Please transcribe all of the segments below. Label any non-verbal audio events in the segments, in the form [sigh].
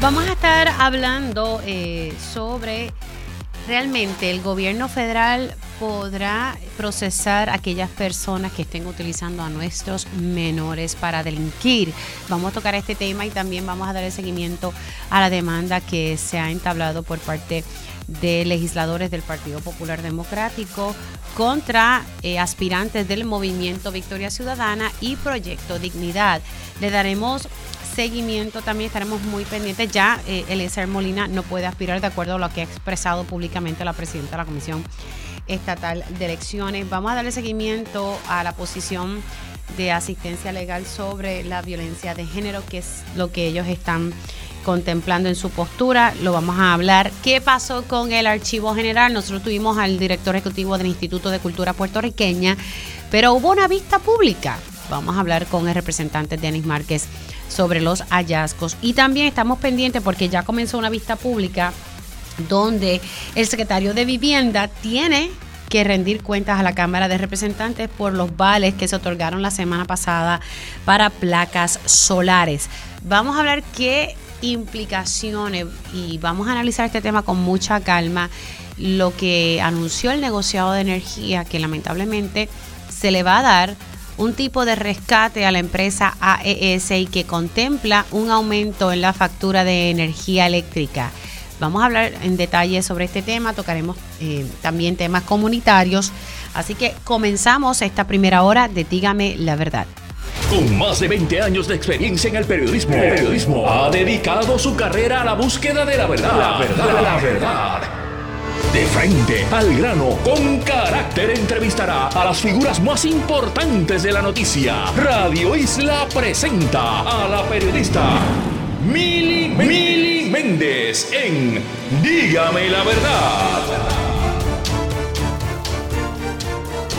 Vamos a estar hablando eh, sobre realmente el gobierno federal podrá procesar a aquellas personas que estén utilizando a nuestros menores para delinquir. Vamos a tocar este tema y también vamos a dar el seguimiento a la demanda que se ha entablado por parte de legisladores del Partido Popular Democrático contra eh, aspirantes del movimiento Victoria Ciudadana y Proyecto Dignidad. Le daremos seguimiento también estaremos muy pendientes. Ya eh, Eliezer Molina no puede aspirar de acuerdo a lo que ha expresado públicamente la presidenta de la Comisión Estatal de Elecciones. Vamos a darle seguimiento a la posición de asistencia legal sobre la violencia de género, que es lo que ellos están contemplando en su postura. Lo vamos a hablar. ¿Qué pasó con el archivo general? Nosotros tuvimos al director ejecutivo del Instituto de Cultura Puertorriqueña, pero hubo una vista pública. Vamos a hablar con el representante Denis Márquez sobre los hallazgos. Y también estamos pendientes porque ya comenzó una vista pública donde el secretario de Vivienda tiene que rendir cuentas a la Cámara de Representantes por los vales que se otorgaron la semana pasada para placas solares. Vamos a hablar qué implicaciones y vamos a analizar este tema con mucha calma. Lo que anunció el negociado de energía que lamentablemente se le va a dar un tipo de rescate a la empresa AES y que contempla un aumento en la factura de energía eléctrica. Vamos a hablar en detalle sobre este tema, tocaremos eh, también temas comunitarios, así que comenzamos esta primera hora de Dígame la verdad. Con más de 20 años de experiencia en el periodismo, el periodismo ha dedicado su carrera a la búsqueda de la verdad. La verdad, la verdad. De frente al grano, con carácter entrevistará a las figuras más importantes de la noticia. Radio Isla presenta a la periodista Mili, Mili Méndez en Dígame la verdad.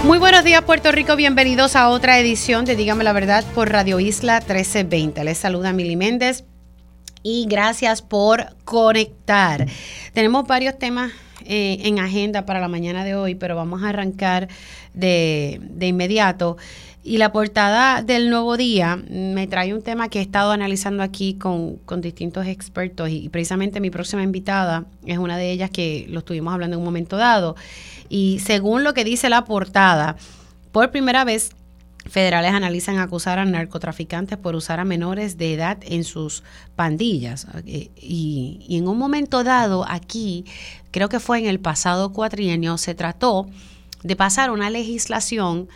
Muy buenos días Puerto Rico, bienvenidos a otra edición de Dígame la verdad por Radio Isla 1320. Les saluda Mili Méndez y gracias por conectar. Tenemos varios temas eh, en agenda para la mañana de hoy, pero vamos a arrancar de, de inmediato. Y la portada del nuevo día me trae un tema que he estado analizando aquí con, con, distintos expertos y precisamente mi próxima invitada es una de ellas que lo estuvimos hablando en un momento dado. Y según lo que dice la portada, por primera vez federales analizan acusar a narcotraficantes por usar a menores de edad en sus pandillas. Y, y, en un momento dado, aquí, creo que fue en el pasado cuatrienio, se trató de pasar una legislación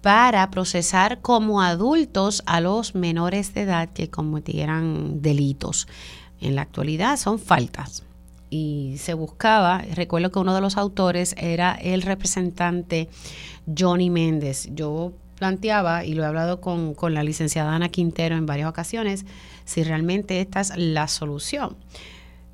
para procesar como adultos a los menores de edad que cometieran delitos. En la actualidad son faltas. Y se buscaba, recuerdo que uno de los autores era el representante Johnny Méndez. Yo planteaba, y lo he hablado con, con la licenciada Ana Quintero en varias ocasiones, si realmente esta es la solución.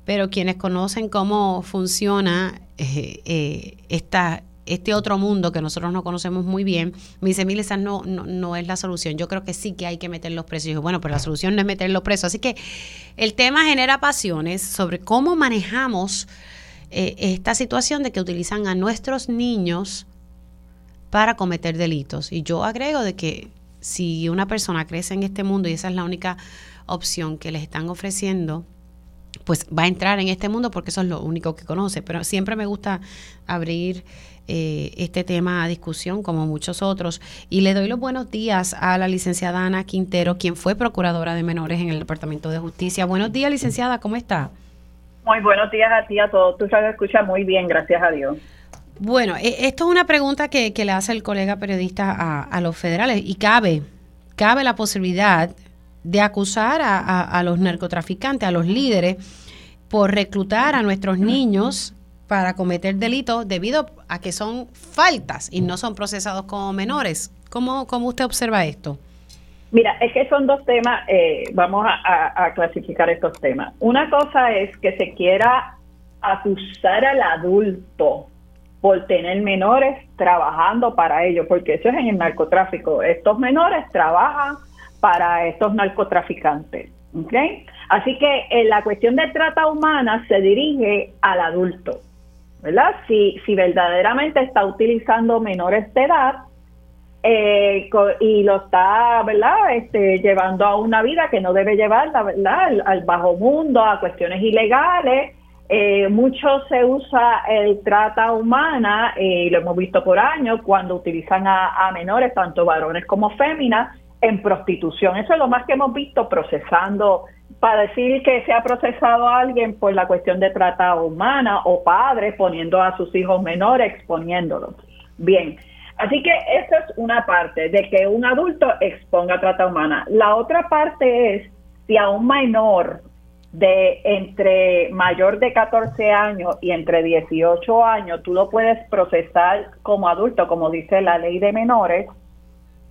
Pero quienes conocen cómo funciona eh, eh, esta, este otro mundo que nosotros no conocemos muy bien, me dice, mire, esa no, no, no, es la solución. Yo creo que sí que hay que meter los precios. Y yo, bueno, pero la solución no es meter los precios. Así que el tema genera pasiones sobre cómo manejamos eh, esta situación de que utilizan a nuestros niños para cometer delitos. Y yo agrego de que si una persona crece en este mundo y esa es la única opción que les están ofreciendo, pues va a entrar en este mundo porque eso es lo único que conoce. Pero siempre me gusta abrir eh, este tema a discusión, como muchos otros. Y le doy los buenos días a la licenciada Ana Quintero, quien fue procuradora de menores en el Departamento de Justicia. Buenos días, licenciada, ¿cómo está? Muy buenos días a ti, a todos. Tú sabes, escucha muy bien, gracias a Dios. Bueno, e, esto es una pregunta que, que le hace el colega periodista a, a, los federales y cabe, cabe la posibilidad de acusar a, a, a, los narcotraficantes, a los líderes, por reclutar a nuestros niños para cometer delitos debido a que son faltas y no son procesados como menores. ¿Cómo, cómo usted observa esto? Mira, es que son dos temas, eh, vamos a, clasificar estos temas. Una cosa es que se quiera acusar al adulto por tener menores trabajando para ellos, porque eso es en el narcotráfico. Estos menores trabajan para estos narcotraficantes. ¿okay? Así que en la cuestión de trata humana se dirige al adulto, ¿verdad? Si, si verdaderamente está utilizando menores de edad eh, y lo está, ¿verdad? Este, llevando a una vida que no debe llevarla, ¿verdad? Al, bajo mundo, a cuestiones ilegales. Eh, mucho se usa el trata humana, y lo hemos visto por años, cuando utilizan a, menores, tanto varones como féminas, en prostitución. Eso es lo más que hemos visto procesando, para decir que se ha procesado a alguien por la cuestión de trata humana o padres poniendo a sus hijos menores, exponiéndolos. Bien, Así que esa es una parte de que un adulto exponga trata humana. La otra parte es si a un menor de entre mayor de 14 años y entre 18 años tú lo puedes procesar como adulto, como dice la ley de menores,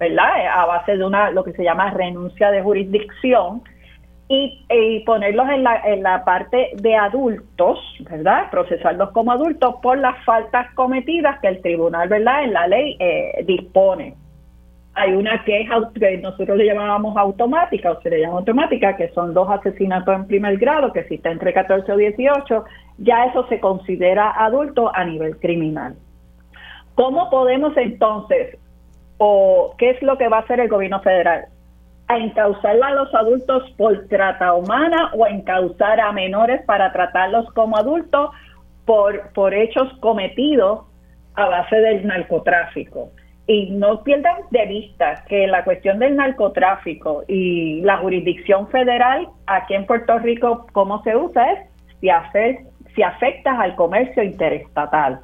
¿verdad? A base de una lo que se llama renuncia de jurisdicción y, ponerlos en la, en la parte de adultos, ¿verdad? Procesarlos como adultos por las faltas cometidas que el tribunal, ¿verdad? En la ley eh, dispone. Hay una que, que nosotros le llamábamos automática o se le llama automática, que son dos asesinatos en primer grado, que si entre 14 o 18, ya eso se considera adulto a nivel criminal. ¿Cómo podemos entonces, o qué es lo que va a hacer el gobierno federal? a encauzar a los adultos por trata humana o a encauzar a menores para tratarlos como adultos por, por hechos cometidos a base del narcotráfico. Y no pierdan de vista que la cuestión del narcotráfico y la jurisdicción federal aquí en Puerto Rico, cómo se usa es si, hacer, si afectas al comercio interestatal.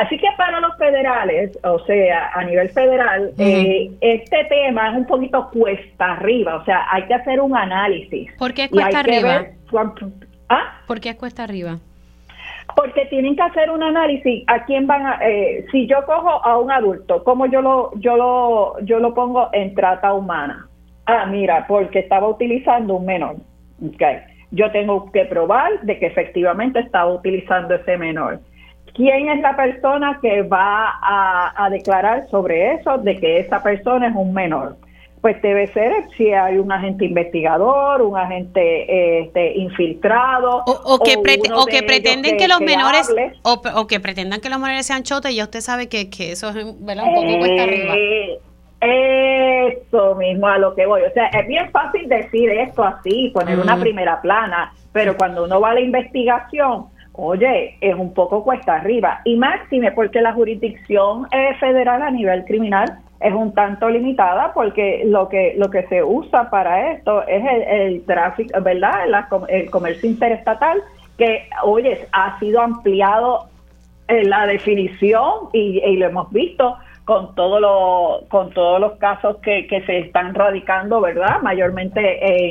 Así que para los federales, o sea, a nivel federal, eh, este tema es un poquito cuesta arriba, o sea, hay que hacer un análisis. ¿Por qué cuesta arriba? ¿Ah? ¿Por qué cuesta arriba? Porque tienen que hacer un análisis a quién van a, eh, si yo cojo a un adulto, ¿cómo yo lo, yo lo, yo lo pongo en trata humana? Ah, mira, porque estaba utilizando un menor. Okay. Yo tengo que probar de que efectivamente estaba utilizando ese menor quién es la persona que va a, declarar sobre eso, de que esa persona es un menor. Pues debe ser si hay un agente investigador, un agente este, infiltrado. O, que, o que pretenden que, los menores, o, que pretendan que los menores sean chotes, ya usted sabe que, eso es un poco cuesta arriba. Eh, eso mismo a lo que voy. O sea, es bien fácil decir esto así, poner una primera plana, pero cuando uno va a la investigación, oye, es un poco cuesta arriba. Y máxime porque la jurisdicción eh, federal a nivel criminal es un tanto limitada porque lo que lo que se usa para esto es el, tráfico, ¿verdad? el comercio interestatal que, oye, ha sido ampliado en la definición y, lo hemos visto con todo lo, con todos los casos que, que se están radicando, ¿verdad? Mayormente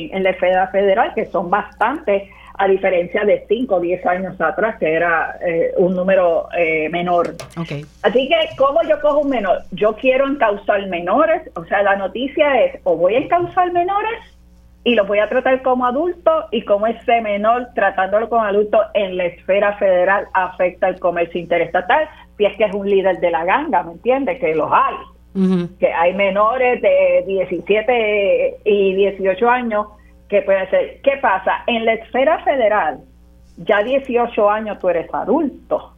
en, en la esfera federal, que son bastantes a diferencia de 5 o 10 años atrás, que era eh, un número eh, menor. Así que, ¿cómo yo cojo un menor? Yo quiero encauzar menores, o sea, la noticia es, o voy a encauzar menores y los voy a tratar como adultos y como ese menor tratándolo como adulto en la esfera federal afecta el comercio interestatal, si es que es un líder de la ganga, ¿me entiendes? Que los hay. Que hay menores de 17 y 18 años ¿Qué puede ser? ¿Qué pasa? En la esfera federal, ya 18 años tú eres adulto.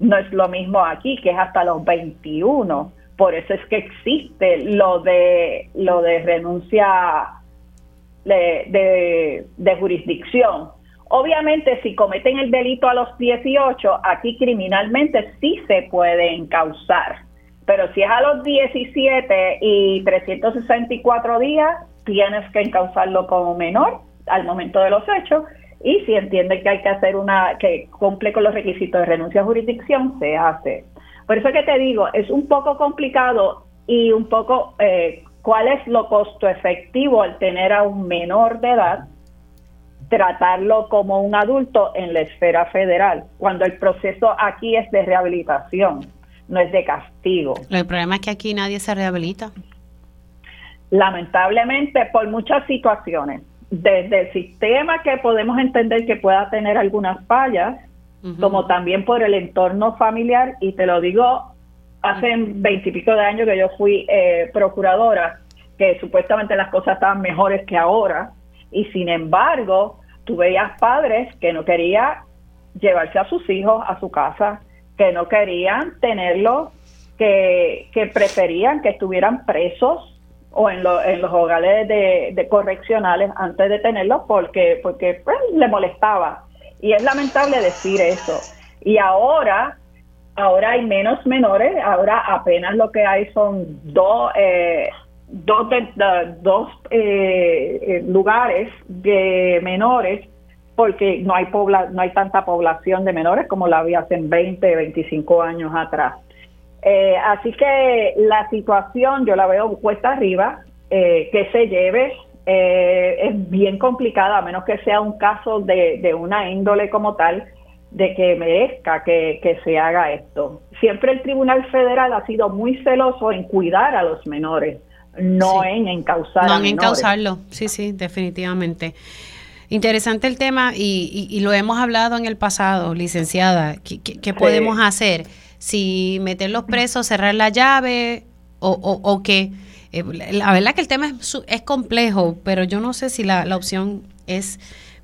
No es lo mismo aquí, que es hasta los 21. Por eso es que existe lo de lo de renuncia de, de jurisdicción. Obviamente, si cometen el delito a los 18, aquí criminalmente sí se puede encauzar. Pero si es a los 17 y 364 días, tienes que encauzarlo como menor al momento de los hechos y si entiende que hay que hacer una, que cumple con los requisitos de renuncia a jurisdicción, se hace. Por eso que te digo, es un poco complicado y un poco eh, cuál es lo costo efectivo al tener a un menor de edad, tratarlo como un adulto en la esfera federal, cuando el proceso aquí es de rehabilitación, no es de castigo. El problema es que aquí nadie se rehabilita lamentablemente por muchas situaciones, desde el sistema que podemos entender que pueda tener algunas fallas, como también por el entorno familiar, y te lo digo, hace veintipico de años que yo fui eh, procuradora, que supuestamente las cosas estaban mejores que ahora, y sin embargo, tú veías padres que no querían llevarse a sus hijos a su casa, que no querían tenerlos que, que preferían que estuvieran presos o en, en los hogares de, correccionales antes de tenerlos porque, porque pues, le molestaba. Y es lamentable decir eso. Y ahora, ahora hay menos menores, ahora apenas lo que hay son dos, eh, dos, dos eh, eh, lugares de menores porque no hay pobla, no hay tanta población de menores como la había hace 20, 25 años atrás. Eh, así que la situación yo la veo cuesta arriba, eh, que se lleve eh, es bien complicada, a menos que sea un caso de, una índole como tal, de que merezca que, se haga esto. Siempre el Tribunal Federal ha sido muy celoso en cuidar a los menores, no en encausar no en encausarlo, sí, sí, definitivamente. Interesante el tema y, lo hemos hablado en el pasado, licenciada. ¿Qué, podemos hacer? Si meterlos presos, cerrar la llave o, o, o qué. Eh, la verdad que el tema es, es complejo, pero yo no sé si la, la opción es,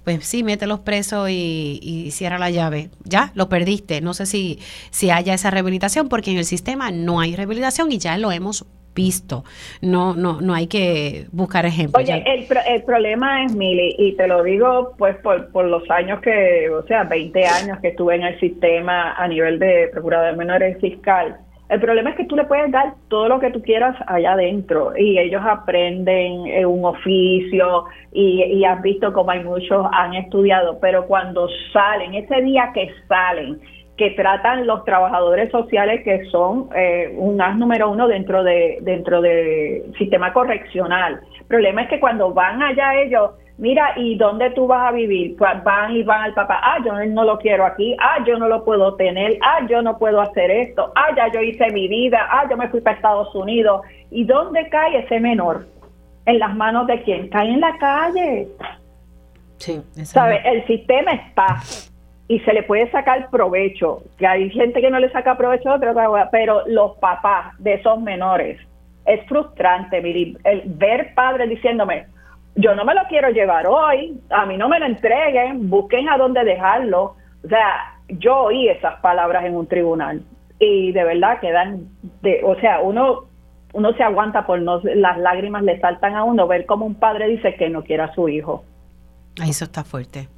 pues sí, mételos presos y, y, cierra la llave. Ya, lo perdiste. No sé si, si haya esa rehabilitación, porque en el sistema no hay rehabilitación y ya lo hemos visto. No, no, no hay que buscar ejemplos. Oye, el, el, problema es, Mili, y te lo digo pues por, por los años que, o sea, 20 años que estuve en el sistema a nivel de procurador menores fiscal. El problema es que tú le puedes dar todo lo que tú quieras allá adentro y ellos aprenden un oficio y, y has visto como hay muchos han estudiado, pero cuando salen, ese día que salen, que tratan los trabajadores sociales que son eh, un as número uno dentro de dentro del sistema correccional. El problema es que cuando van allá ellos, mira, ¿y dónde tú vas a vivir? Pues van y van al papá, ah, yo no lo quiero aquí, ah, yo no lo puedo tener, ah, yo no puedo hacer esto, ah, ya yo hice mi vida, ah, yo me fui para Estados Unidos. ¿Y dónde cae ese menor? ¿En las manos de quién? Cae en la calle. Sí, ¿Sabe? El sistema está y se le puede sacar provecho, que hay gente que no le saca provecho a otra pero los papás de esos menores, es frustrante el ver padres diciéndome, yo no me lo quiero llevar hoy, a mí no me lo entreguen, busquen a dónde dejarlo. O sea, yo oí esas palabras en un tribunal y de verdad quedan, de, o sea, uno uno se aguanta por no, las lágrimas le saltan a uno ver como un padre dice que no quiere a su hijo. Eso está fuerte.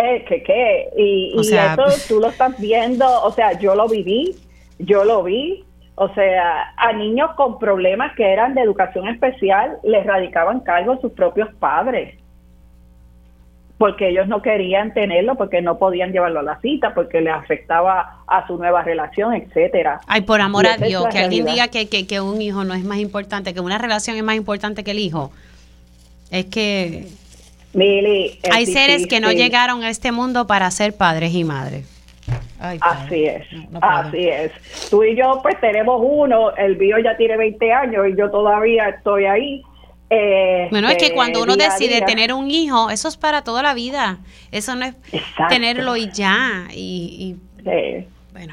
Eh, ¿Qué qué? Y, eso [laughs] tú lo estás viendo, o sea, yo lo viví, yo lo vi, o sea, a niños con problemas que eran de educación especial les radicaban cargos sus propios padres porque ellos no querían tenerlo, porque no podían llevarlo a la cita, porque le afectaba a su nueva relación, etcétera. Ay, por amor a Dios, que alguien diga que, que, que, un hijo no es más importante, que una relación es más importante que el hijo. Es que hay seres que no llegaron a este mundo para ser padres y madres. así es, así es. Tú y yo pues tenemos uno, el mío ya tiene 20 años y yo todavía estoy ahí. Eh, bueno, es que cuando uno decide tener un hijo, eso es para toda la vida. Eso no es tenerlo y ya. Y,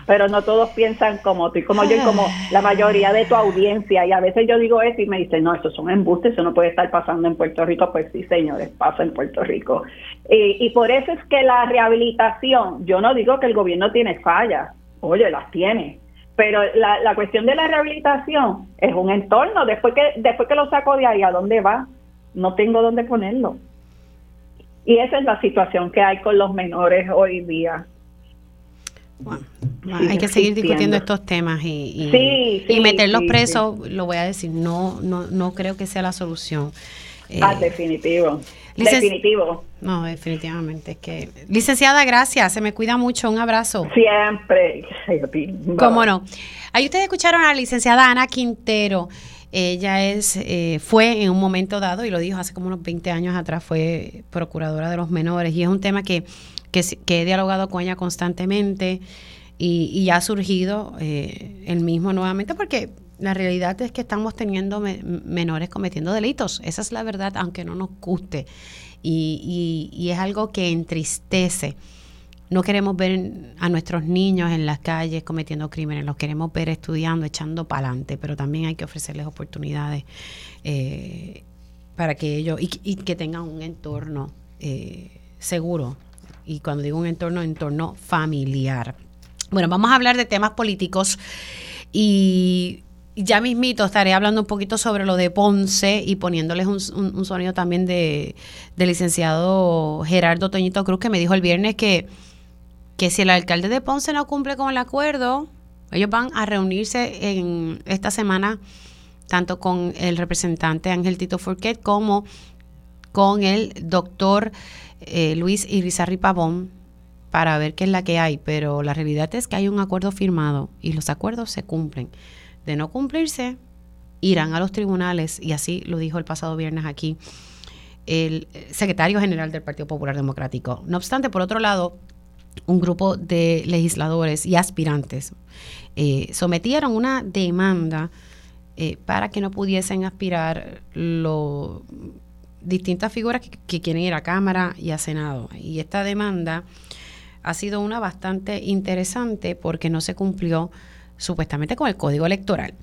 pero no todos piensan como tú y como yo y como la mayoría de tu audiencia. Y a veces yo digo eso y me dicen, no, estos son embustes, eso no puede estar pasando en Puerto Rico. Pues sí, señores, pasa en Puerto Rico. Y, por eso es que la rehabilitación, yo no digo que el gobierno tiene fallas, oye, las tiene. Pero la, la cuestión de la rehabilitación es un entorno. Después que, después que lo saco de ahí, ¿a dónde va? No tengo dónde ponerlo. Y esa es la situación que hay con los menores hoy día hay que seguir discutiendo estos temas y, y, meterlos presos, lo voy a decir, no, no, no creo que sea la solución. ah, eh, definitivo. definitivo. No, definitivamente. Es que, licenciada, gracias. Se me cuida mucho. Un abrazo. Siempre. ¿Cómo no? Ahí ustedes escucharon a la licenciada Ana Quintero. Ella es, eh, fue en un momento dado, y lo dijo hace como unos 20 años atrás, fue procuradora de los menores. Y es un tema que que, he dialogado con ella constantemente y, ha surgido eh, el mismo nuevamente porque la realidad es que estamos teniendo menores cometiendo delitos. Esa es la verdad, aunque no nos guste. Y, es algo que entristece. No queremos ver a nuestros niños en las calles cometiendo crímenes, los queremos ver estudiando, echando para adelante, pero también hay que ofrecerles oportunidades eh, para que ellos y, que tengan un entorno eh, seguro y cuando digo un entorno, entorno familiar. Bueno, vamos a hablar de temas políticos y ya mismito estaré hablando un poquito sobre lo de Ponce y poniéndoles un, sonido también de, del licenciado Gerardo Toñito Cruz que me dijo el viernes que, que si el alcalde de Ponce no cumple con el acuerdo, ellos van a reunirse en esta semana tanto con el representante Ángel Tito Forquet como con el doctor eh, Luis Irizarri Pavón para ver qué es la que hay, pero la realidad es que hay un acuerdo firmado y los acuerdos se cumplen. De no cumplirse, irán a los tribunales y así lo dijo el pasado viernes aquí el secretario general del Partido Popular Democrático. No obstante, por otro lado, un grupo de legisladores y aspirantes eh, sometieron una demanda eh, para que no pudiesen aspirar los distintas figuras que, quieren ir a Cámara y a Senado. Y esta demanda ha sido una bastante interesante porque no se cumplió supuestamente con el código electoral.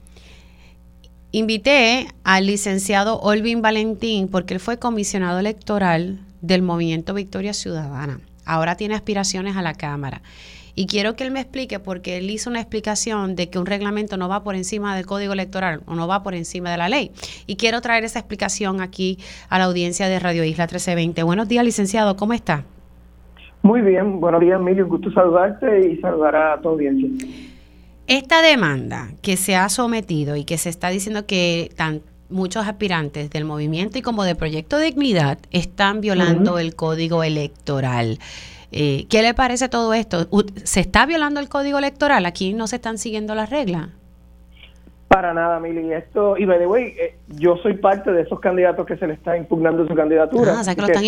Invité al licenciado Olvin Valentín porque él fue comisionado electoral del movimiento Victoria Ciudadana. Ahora tiene aspiraciones a la Cámara. Y quiero que él me explique porque él hizo una explicación de que un reglamento no va por encima del código electoral o no va por encima de la ley. Y quiero traer esa explicación aquí a la audiencia de Radio Isla 1320. Buenos días, licenciado, ¿cómo está? Muy bien, buenos días, Emilio. Gusto saludarte y saludar a tu audiencia. Esta demanda que se ha sometido y que se está diciendo que tan, muchos aspirantes del movimiento y como de Proyecto Dignidad están violando el código electoral. Eh, ¿Qué le parece todo esto? ¿Se está violando el código electoral? ¿Aquí no se están siguiendo las reglas? Para nada, Mili. Esto, y by the way, eh, yo soy parte de esos candidatos que se le está impugnando su candidatura. Ah, o sea que, lo, están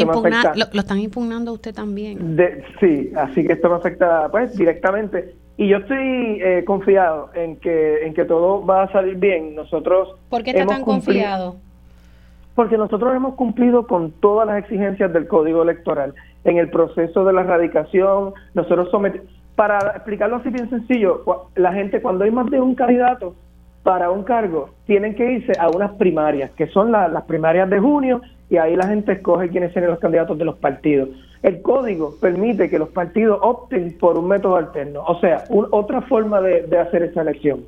lo, están impugnando usted también. sí, así que esto me afecta pues directamente. Y yo estoy eh, confiado en que, en que todo va a salir bien. Nosotros. ¿Por qué está tan confiado? Porque nosotros hemos cumplido con todas las exigencias del Código Electoral. En el proceso de la erradicación, nosotros sometimos. Para explicarlo así bien sencillo, la gente, cuando hay más de un candidato para un cargo, tienen que irse a unas primarias, que son las primarias de junio, y ahí la gente escoge quiénes serán los candidatos de los partidos. El código permite que los partidos opten por un método alterno, o sea, otra forma de, de hacer esa elección.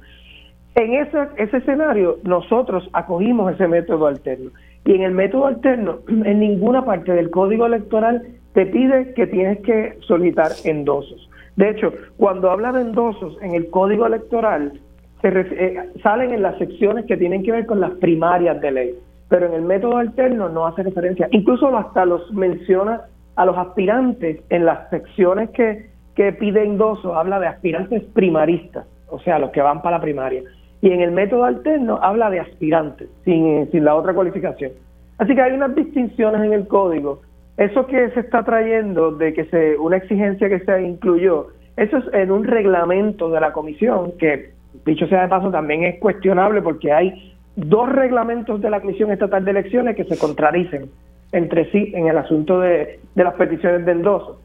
En ese, ese escenario, nosotros acogimos ese método alterno. Y en el método alterno, en ninguna parte del código electoral te pide que tienes que solicitar endosos. De hecho, cuando habla de endosos en el código electoral, se eh, salen en las secciones que tienen que ver con las primarias de ley, pero en el método alterno no hace referencia. Incluso hasta los menciona a los aspirantes en las secciones que, que pide endosos, habla de aspirantes primaristas, o sea, los que van para la primaria. Y en el método alterno habla de aspirantes, sin, sin la otra cualificación. Así que hay unas distinciones en el código. Eso que se está trayendo de que se una exigencia que se incluyó, eso es en un reglamento de la comisión que, dicho sea de paso, también es cuestionable porque hay dos reglamentos de la Comisión Estatal de Elecciones que se contradicen entre sí en el asunto de, las peticiones de endoso.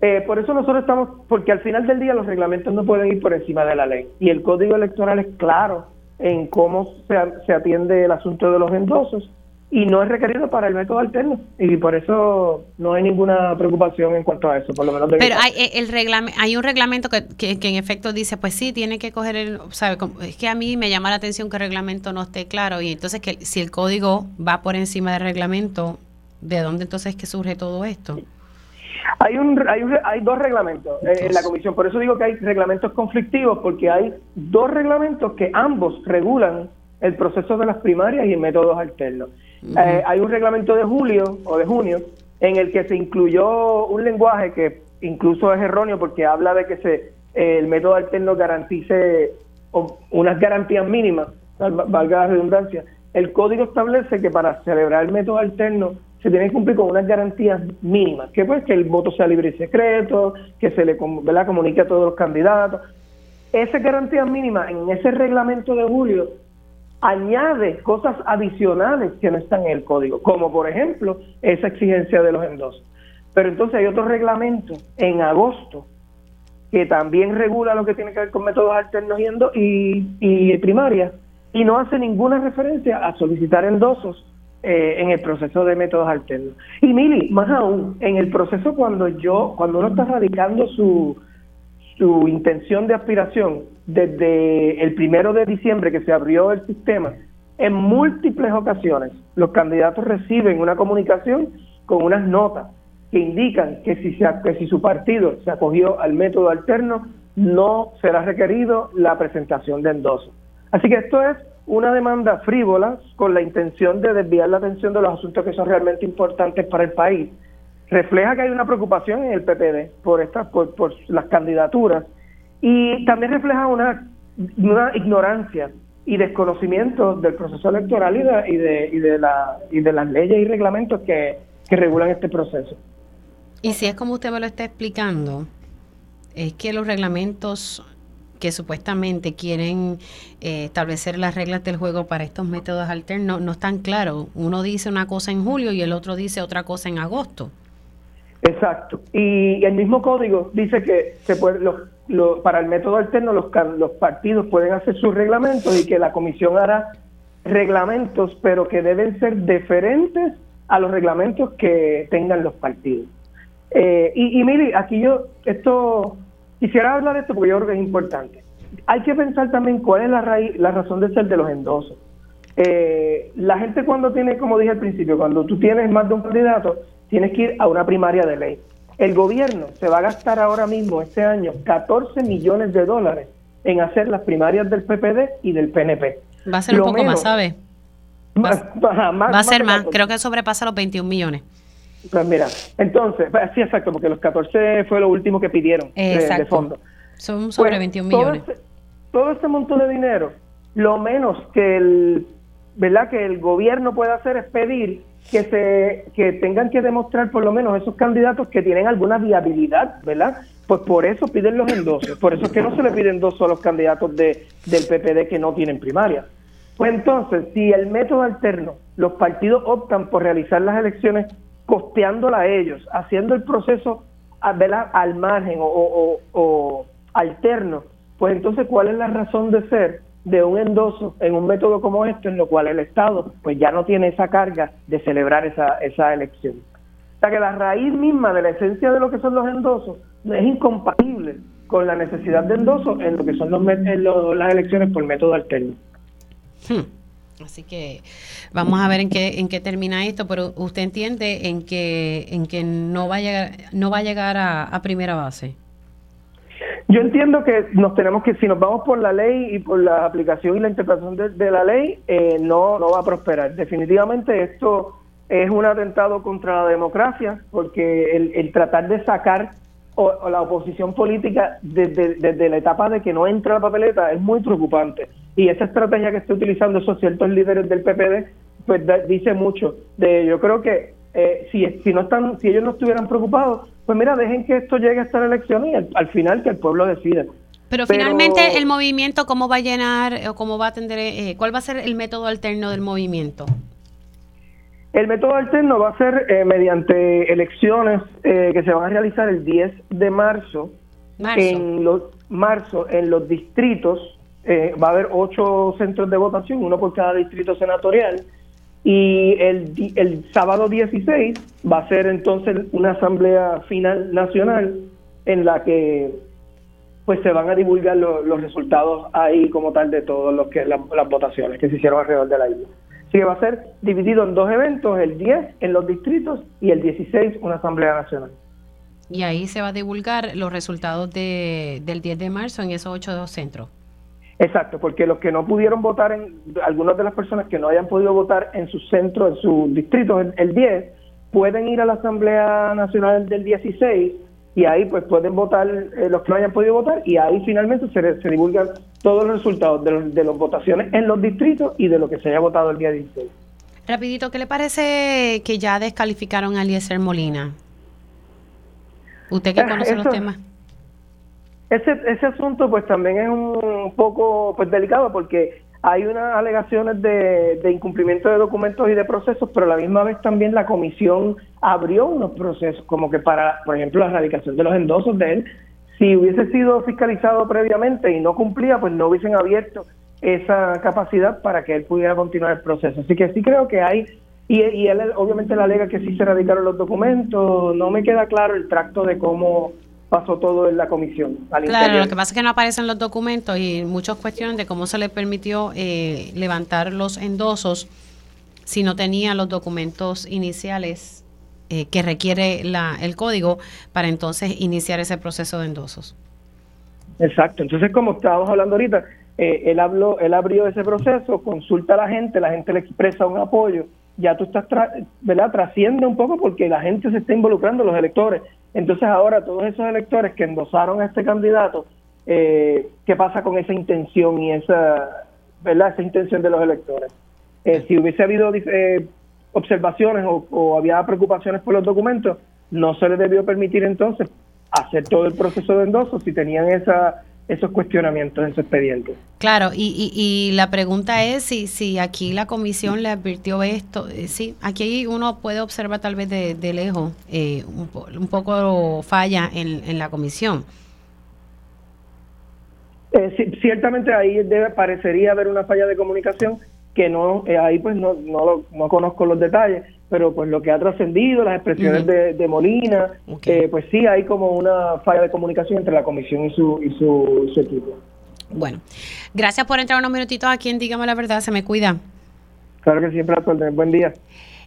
Eh, por eso nosotros estamos, porque al final del día los reglamentos no pueden ir por encima de la ley y el código electoral es claro en cómo se, se atiende el asunto de los endosos y no es requerido para el método alterno y por eso no hay ninguna preocupación en cuanto a eso, por lo menos. Pero hay, eh, el hay un reglamento que, que, en efecto dice, pues sí, tiene que coger el, sabe, es que a mí me llama la atención que el reglamento no esté claro y entonces que si el código va por encima del reglamento, ¿de dónde entonces es que surge todo esto? Hay, un, hay, hay dos reglamentos en la comisión, por eso digo que hay reglamentos conflictivos, porque hay dos reglamentos que ambos regulan el proceso de las primarias y métodos alternos. Eh, hay un reglamento de julio o de junio en el que se incluyó un lenguaje que incluso es erróneo porque habla de que se el método alterno garantice unas garantías mínimas, valga la redundancia. El código establece que para celebrar el método alterno se tiene que cumplir con unas garantías mínimas, que pues que el voto sea libre y secreto, que se le ¿verdad? comunique a todos los candidatos. Esas garantías mínimas en ese reglamento de julio añade cosas adicionales que no están en el código, como por ejemplo esa exigencia de los endosos. Pero entonces hay otro reglamento en agosto que también regula lo que tiene que ver con métodos alternos y, y, primarias y no hace ninguna referencia a solicitar endosos eh, en el proceso de métodos alternos. Y Mili, más aún, en el proceso cuando yo, cuando uno está radicando su, su intención de aspiración, desde el primero de diciembre que se abrió el sistema, en múltiples ocasiones los candidatos reciben una comunicación con unas notas que indican que si, se, su partido se acogió al método alterno, no será requerido la presentación de endoso. Así que esto es una demanda frívola con la intención de desviar la atención de los asuntos que son realmente importantes para el país. Refleja que hay una preocupación en el PPD por, estas, por, por las candidaturas y también refleja una, una ignorancia y desconocimiento del proceso electoral y de, y de, y de, la, y de las leyes y reglamentos que, que regulan este proceso. Y si es como usted me lo está explicando, es que los reglamentos que supuestamente quieren eh, establecer las reglas del juego para estos métodos alternos no están claros. Uno dice una cosa en julio y el otro dice otra cosa en agosto. Exacto. Y el mismo código dice que se puede, los, para el método alterno los, los partidos pueden hacer sus reglamentos y que la comisión hará reglamentos, pero que deben ser diferentes a los reglamentos que tengan los partidos. Eh, y, y mire, aquí yo, esto, quisiera hablar de esto porque yo creo que es importante. Hay que pensar también cuál es la, raíz, la razón de ser de los endosos. Eh, la gente cuando tiene, como dije al principio, cuando tú tienes más de un candidato, tienes que ir a una primaria de ley. El gobierno se va a gastar ahora mismo, este año, 14 millones de dólares en hacer las primarias del PPD y del PNP. Va a ser un poco más, ¿sabe? Va, [laughs] a ser más, creo que sobrepasa los 21 millones. Pues mira, entonces, pues, sí, exacto, porque los 14 fue lo último que pidieron de, fondo. Son sobre 21 pues, millones. Todo todo este montón de dinero, lo menos que el ¿verdad? Que el gobierno puede hacer es pedir que se que tengan que demostrar por lo menos esos candidatos que tienen alguna viabilidad, ¿verdad? Pues por eso piden los endosos, por eso es que no se le piden dos a los candidatos de, del PPD que no tienen primaria. Pues entonces, si el método alterno, los partidos optan por realizar las elecciones costeándola a ellos, haciendo el proceso ¿verdad? al margen o, o alterno, pues entonces, ¿cuál es la razón de ser de un endoso en un método como este, en lo cual el Estado pues ya no tiene esa carga de celebrar esa, esa elección. O sea que la raíz misma de la esencia de lo que son los endosos es incompatible con la necesidad de endoso en lo que son los, las elecciones por método alterno. Hmm. Así que vamos a ver en qué en qué termina esto, pero usted entiende en que en que no va a llegar no va a llegar a primera base. Yo entiendo que nos tenemos que, si nos vamos por la ley y por la aplicación y la interpretación de, la ley, eh, no, no va a prosperar. Definitivamente esto es un atentado contra la democracia, porque el, tratar de sacar o, la oposición política desde, desde, la etapa de que no entra la papeleta es muy preocupante. Y esa estrategia que está utilizando esos ciertos líderes del PPD, pues dice mucho de Yo creo que eh, si, si, no están, si ellos no estuvieran preocupados, pues mira, dejen que esto llegue hasta la elección y al, final que el pueblo decida. Pero, finalmente el movimiento, ¿cómo va a llenar o cómo va a atender, eh, cuál va a ser el método alterno del movimiento? El método alterno va a ser eh, mediante elecciones que se van a realizar el 10 de marzo, en los marzo en los distritos. va a haber ocho centros de votación, uno por cada distrito senatorial y el, el sábado 16 va a ser entonces una asamblea final nacional en la que pues se van a divulgar los resultados ahí como tal de todos los que las, votaciones que se hicieron alrededor de la isla. Así que va a ser dividido en dos eventos, el 10 en los distritos y el 16 una asamblea nacional. Y ahí se va a divulgar los resultados de, del 10 de marzo en esos ocho centros. Exacto, porque los que no pudieron votar, en algunas de las personas que no hayan podido votar en su centro, en su distrito, el, 10, pueden ir a la Asamblea Nacional del 16 y ahí pues pueden votar eh, los que no hayan podido votar y ahí finalmente se, se divulgan todos los resultados de, los, de las votaciones en los distritos y de lo que se haya votado el día 16. Rapidito, ¿qué le parece que ya descalificaron a Eliezer Molina? Usted que ah, conoce los temas. Ese, ese asunto pues también es un poco pues delicado porque hay unas alegaciones de, incumplimiento de documentos y de procesos, pero a la misma vez también la comisión abrió unos procesos, como que para, por ejemplo, la erradicación de los endosos de él, si hubiese sido fiscalizado previamente y no cumplía, pues no hubiesen abierto esa capacidad para que él pudiera continuar el proceso. Así que sí creo que hay, y, y él obviamente le alega que sí se erradicaron los documentos, no me queda claro el tracto de cómo pasó todo en la comisión. claro, lo que pasa es que no aparecen los documentos y muchas cuestiones de cómo se le permitió eh, levantar los endosos si no tenía los documentos iniciales eh, que requiere la, el código para entonces iniciar ese proceso de endosos. Exacto, entonces como estábamos hablando ahorita, eh, él, habló, él abrió ese proceso, consulta a la gente, la gente le expresa un apoyo, ya tú estás, ¿verdad? Trasciende un poco porque la gente se está involucrando, los electores. Entonces ahora todos esos electores que endosaron a este candidato, eh, ¿qué pasa con esa intención y esa, ¿verdad? Esa intención de los electores. Eh, si hubiese habido eh, observaciones o, o había preocupaciones por los documentos, no se les debió permitir entonces hacer todo el proceso de endoso si tenían esa esos cuestionamientos en su expediente. Claro, y, y, la pregunta es si, si aquí la comisión le advirtió esto. Eh, sí, aquí uno puede observar tal vez de, de lejos eh, un, poco falla en, en la comisión. Eh, ciertamente ahí debe, parecería haber una falla de comunicación que no, ahí pues no, no, no conozco los detalles, pero pues lo que ha trascendido, las expresiones de, Molina, eh, pues sí hay como una falla de comunicación entre la comisión y su, y su, equipo. Bueno, gracias por entrar unos minutitos aquí en Dígame la Verdad, se me cuida. Claro que siempre, buen día.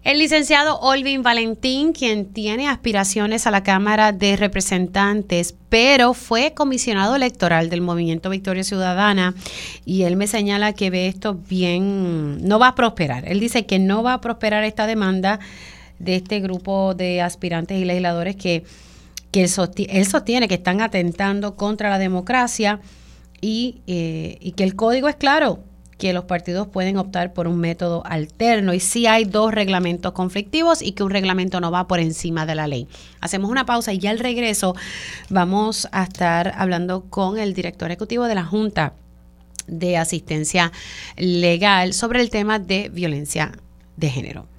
El licenciado Olvin Valentín, quien tiene aspiraciones a la Cámara de Representantes, pero fue comisionado electoral del Movimiento Victoria Ciudadana, y él me señala que ve esto bien, no va a prosperar. Él dice que no va a prosperar esta demanda de este grupo de aspirantes y legisladores que, que él, sostiene, que están atentando contra la democracia y, eh, y que el código es claro, que los partidos pueden optar por un método alterno y si hay dos reglamentos conflictivos y que un reglamento no va por encima de la ley. Hacemos una pausa y ya al regreso vamos a estar hablando con el director ejecutivo de la Junta de Asistencia Legal sobre el tema de violencia de género.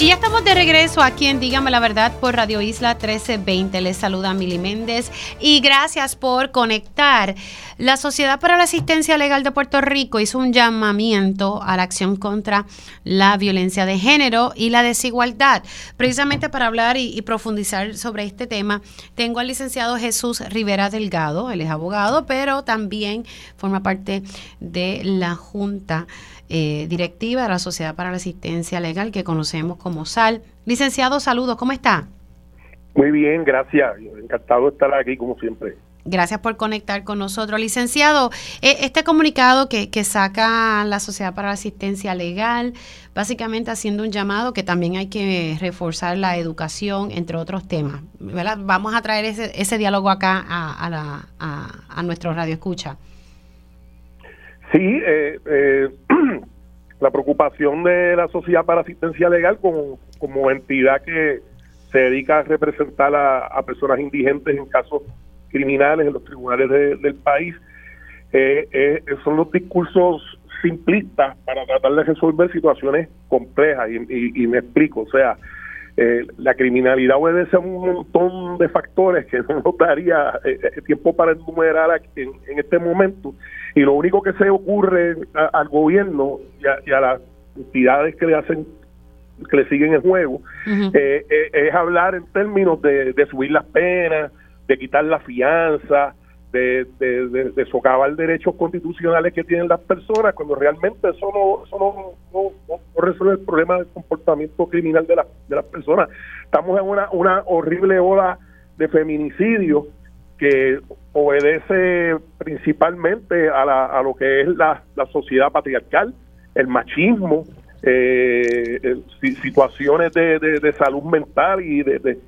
Y ya estamos de regreso aquí en Dígame la Verdad por Radio Isla 1320. Les saluda Mili Méndez y gracias por conectar. La Sociedad para la Asistencia Legal de Puerto Rico hizo un llamamiento a la acción contra la violencia de género y la desigualdad. Precisamente para hablar y, profundizar sobre este tema, tengo al licenciado Jesús Rivera Delgado. Él es abogado, pero también forma parte de la Junta eh, directiva de la Sociedad para la Asistencia Legal que conocemos como SAL. Licenciado, saludos, ¿cómo está? Muy bien, gracias. Encantado de estar aquí como siempre. Gracias por conectar con nosotros. Licenciado, eh, este comunicado que, que, saca la Sociedad para la Asistencia Legal, básicamente haciendo un llamado que también hay que reforzar la educación, entre otros temas. ¿verdad? Vamos a traer ese, ese diálogo acá a, a, la, a, a nuestro radio escucha. Sí, eh, eh, [clears throat] la preocupación de la Sociedad para Asistencia Legal como, como entidad que se dedica a representar a, personas indigentes en casos criminales en los tribunales del país, eh, eh, son los discursos simplistas para tratar de resolver situaciones complejas y, me explico, o sea, eh, la criminalidad obedece a un montón de factores que [laughs] no nos daría tiempo para enumerar en, en este momento. Y lo único que se ocurre al gobierno y a, las entidades que le hacen que le siguen el juego eh, eh, es hablar en términos de, subir las penas de quitar la fianza de, de, socavar derechos constitucionales que tienen las personas cuando realmente eso no, eso no, resuelve el problema del comportamiento criminal de, de las personas. Estamos en una, horrible ola de feminicidio que obedece principalmente a, la, a lo que es la, la sociedad patriarcal, el machismo, eh, situaciones de, de, salud mental y de,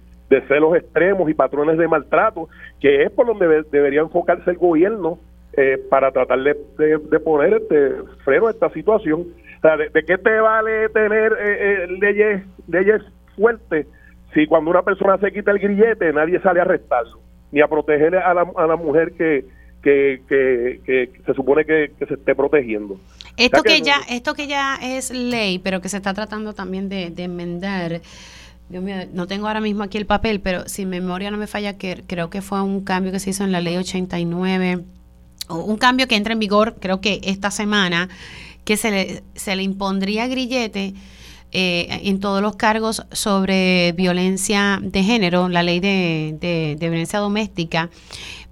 celos extremos y patrones de maltrato, que es por donde debería enfocarse el gobierno eh, para tratar de, poner este freno a esta situación. ¿de, qué te vale tener eh, leyes, leyes fuertes si cuando una persona se quita el grillete nadie sale a arrestarlo? ni a proteger a la, a la mujer que, que, que, se supone que, se esté protegiendo. Esto que, ya, esto que ya es ley, pero que se está tratando también de, enmendar. Dios mío, no tengo ahora mismo aquí el papel, pero si memoria no me falla, que creo que fue un cambio que se hizo en la ley 89, o un cambio que entra en vigor, creo que esta semana, que se le, se le impondría grillete eh, en todos los cargos sobre violencia de género, la ley de, de, de violencia doméstica.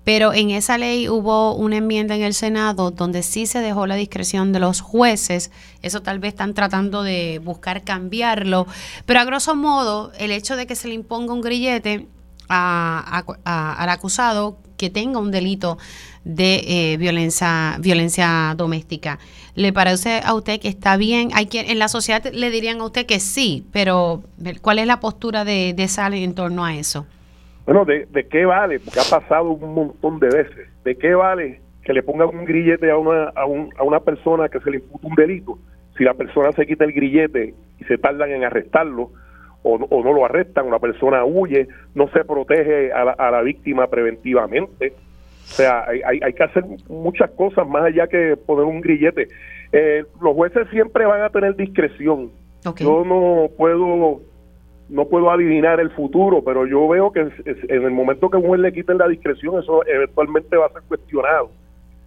Pero en esa ley hubo una enmienda en el Senado donde sí se dejó la discreción de los jueces. Eso tal vez están tratando de buscar cambiarlo. Pero a grosso modo, el hecho de que se le imponga un grillete al acusado que tenga un delito de eh, violencia, violencia doméstica. ¿Le parece a usted que está bien? Hay quien, en la sociedad le dirían a usted que sí, pero ¿cuál es la postura de, de Sally en torno a eso? Bueno, ¿de, qué vale? Porque ha pasado un montón de veces. ¿De qué vale que le pongan un grillete a una, a, a una persona que se le imputa un delito? Si la persona se quita el grillete y se tardan en arrestarlo, o, o no lo arrestan, una persona huye, no se protege a la, a la víctima preventivamente. O sea, hay, hay, que hacer muchas cosas más allá que poner un grillete. Eh, los jueces siempre van a tener discreción. Yo no puedo no puedo adivinar el futuro, pero yo veo que en el momento que un juez le quiten la discreción, eso eventualmente va a ser cuestionado.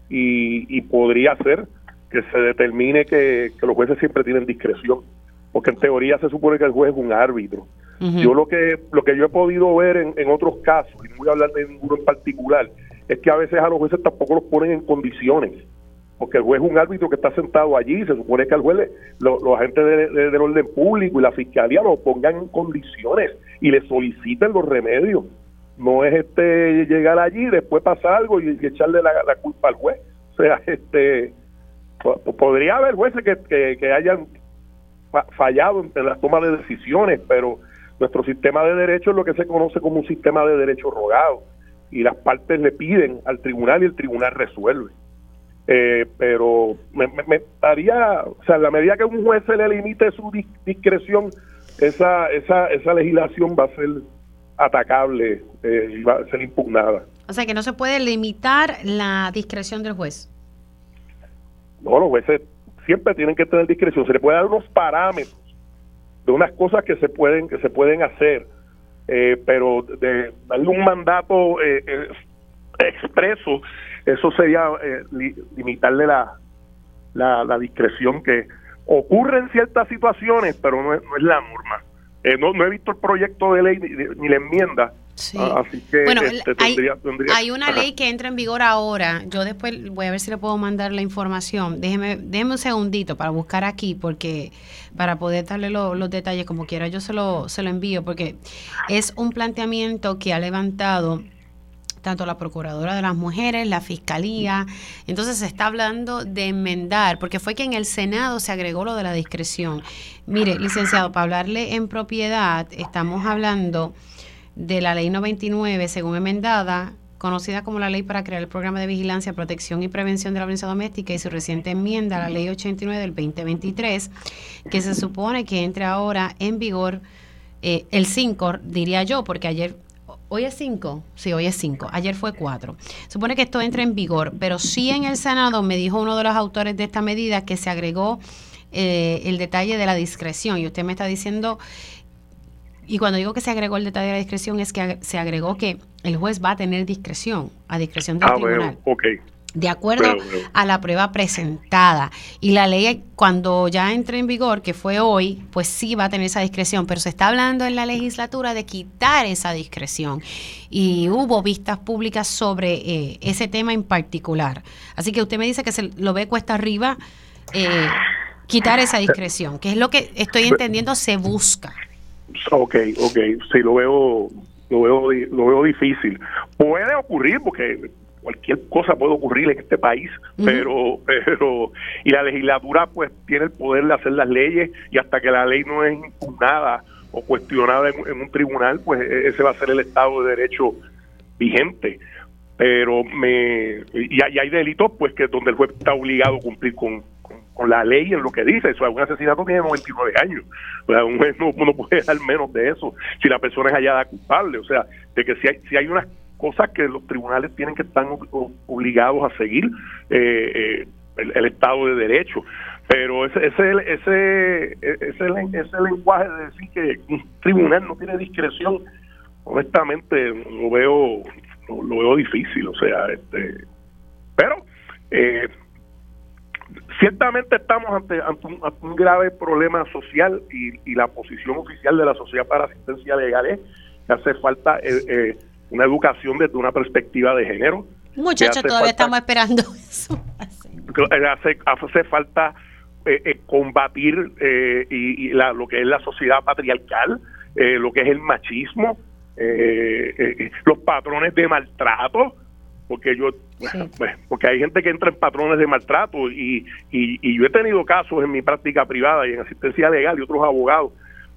Y, podría ser que se determine que, los jueces siempre tienen discreción, porque en teoría se supone que el juez es un árbitro. Yo lo que lo que yo he podido ver en, en otros casos, y no voy a hablar de ninguno en particular, es que a veces a los jueces tampoco los ponen en condiciones porque el juez es un árbitro que está sentado allí, se supone que al juez, los agentes del orden público y la fiscalía lo pongan en condiciones y le soliciten los remedios. No es este llegar allí, después pasar algo y, echarle la, culpa al juez. O sea, [laughs] este podría haber jueces que, que, hayan fallado en, la toma de decisiones, pero nuestro sistema de derecho es lo que se conoce como un sistema de derecho rogado y las partes le piden al tribunal y el tribunal resuelve. Eh, pero me, me, haría, o sea, en la medida que un juez se le limite su discreción, esa, esa, esa legislación va a ser atacable eh, y va a ser impugnada. O sea, que no se puede limitar la discreción del juez. No, los jueces siempre tienen que tener discreción. Se le puede dar unos parámetros de unas cosas que se pueden que se pueden hacer, eh, pero de darle un mandato expreso eso sería eh, limitarle la, la, discreción que ocurre en ciertas situaciones, pero no es, la norma. Eh, no, no he visto el proyecto de ley ni, la enmienda, ah, Así que bueno, este, hay, una ley que entra en vigor ahora. Yo después voy a ver si le puedo mandar la información. Déjeme, déjeme un segundito para buscar aquí, porque para poder darle los detalles como quiera, yo se lo, se lo envío, porque es un planteamiento que ha levantado tanto la Procuradora de las Mujeres, la Fiscalía. Entonces se está hablando de enmendar, porque fue que en el Senado se agregó lo de la discreción. Mire, licenciado, para hablarle en propiedad, estamos hablando de la ley 99, según enmendada, conocida como la ley para crear el programa de vigilancia, protección y prevención de la violencia doméstica y su reciente enmienda, la ley 89 del 2023, que se supone que entre ahora en vigor eh, el 5, diría yo, porque ayer Hoy es 5, sí, hoy es 5, ayer fue 4. Supone que esto entra en vigor, pero sí en el Senado me dijo uno de los autores de esta medida que se agregó eh, el detalle de la discreción y usted me está diciendo, y cuando digo que se agregó el detalle de la discreción es que se agregó que el juez va a tener discreción, a discreción del ah, tribunal. okay de acuerdo a la prueba presentada. Y la ley, cuando ya entre en vigor, que fue hoy, pues sí va a tener esa discreción, pero se está hablando en la legislatura de quitar esa discreción. Y hubo vistas públicas sobre eh, ese tema en particular. Así que usted me dice que se lo ve cuesta arriba eh, quitar esa discreción, que es lo que estoy entendiendo se busca. Ok, ok, sí, lo veo, lo veo, lo veo difícil. Puede ocurrir porque cualquier cosa puede ocurrir en este país, pero pero y la legislatura pues tiene el poder de hacer las leyes y hasta que la ley no es impugnada o cuestionada en, un tribunal, pues e, ese va a ser el Estado de Derecho vigente. Pero me y hay, delitos pues que donde el juez está obligado a cumplir con, con, la ley en lo que dice. Eso, un asesinato tiene 99 años. O sea, un juez no, no puede dar menos de eso si la persona es hallada culpable. O sea, de que si hay, si hay unas cosas que los tribunales tienen que estar obligados a seguir. Eh, eh, el, Estado de Derecho. Pero ese, ese, ese, ese, ese lenguaje de decir que un tribunal no tiene discreción, honestamente lo veo lo, veo difícil, o sea, este, pero eh, ciertamente estamos ante, ante, un, grave problema social y, la posición oficial de la Sociedad para Asistencia Legal es que hace falta eh, eh, una educación desde una perspectiva de género. Muchachos, todavía estamos esperando [laughs] eso. Hace, hace falta combatir y, lo que es la sociedad patriarcal, lo que es el machismo, eh, eh, los patrones de maltrato, porque yo pues, porque hay gente que entra en patrones de maltrato y, y, yo he tenido casos en mi práctica privada y en asistencia legal y otros abogados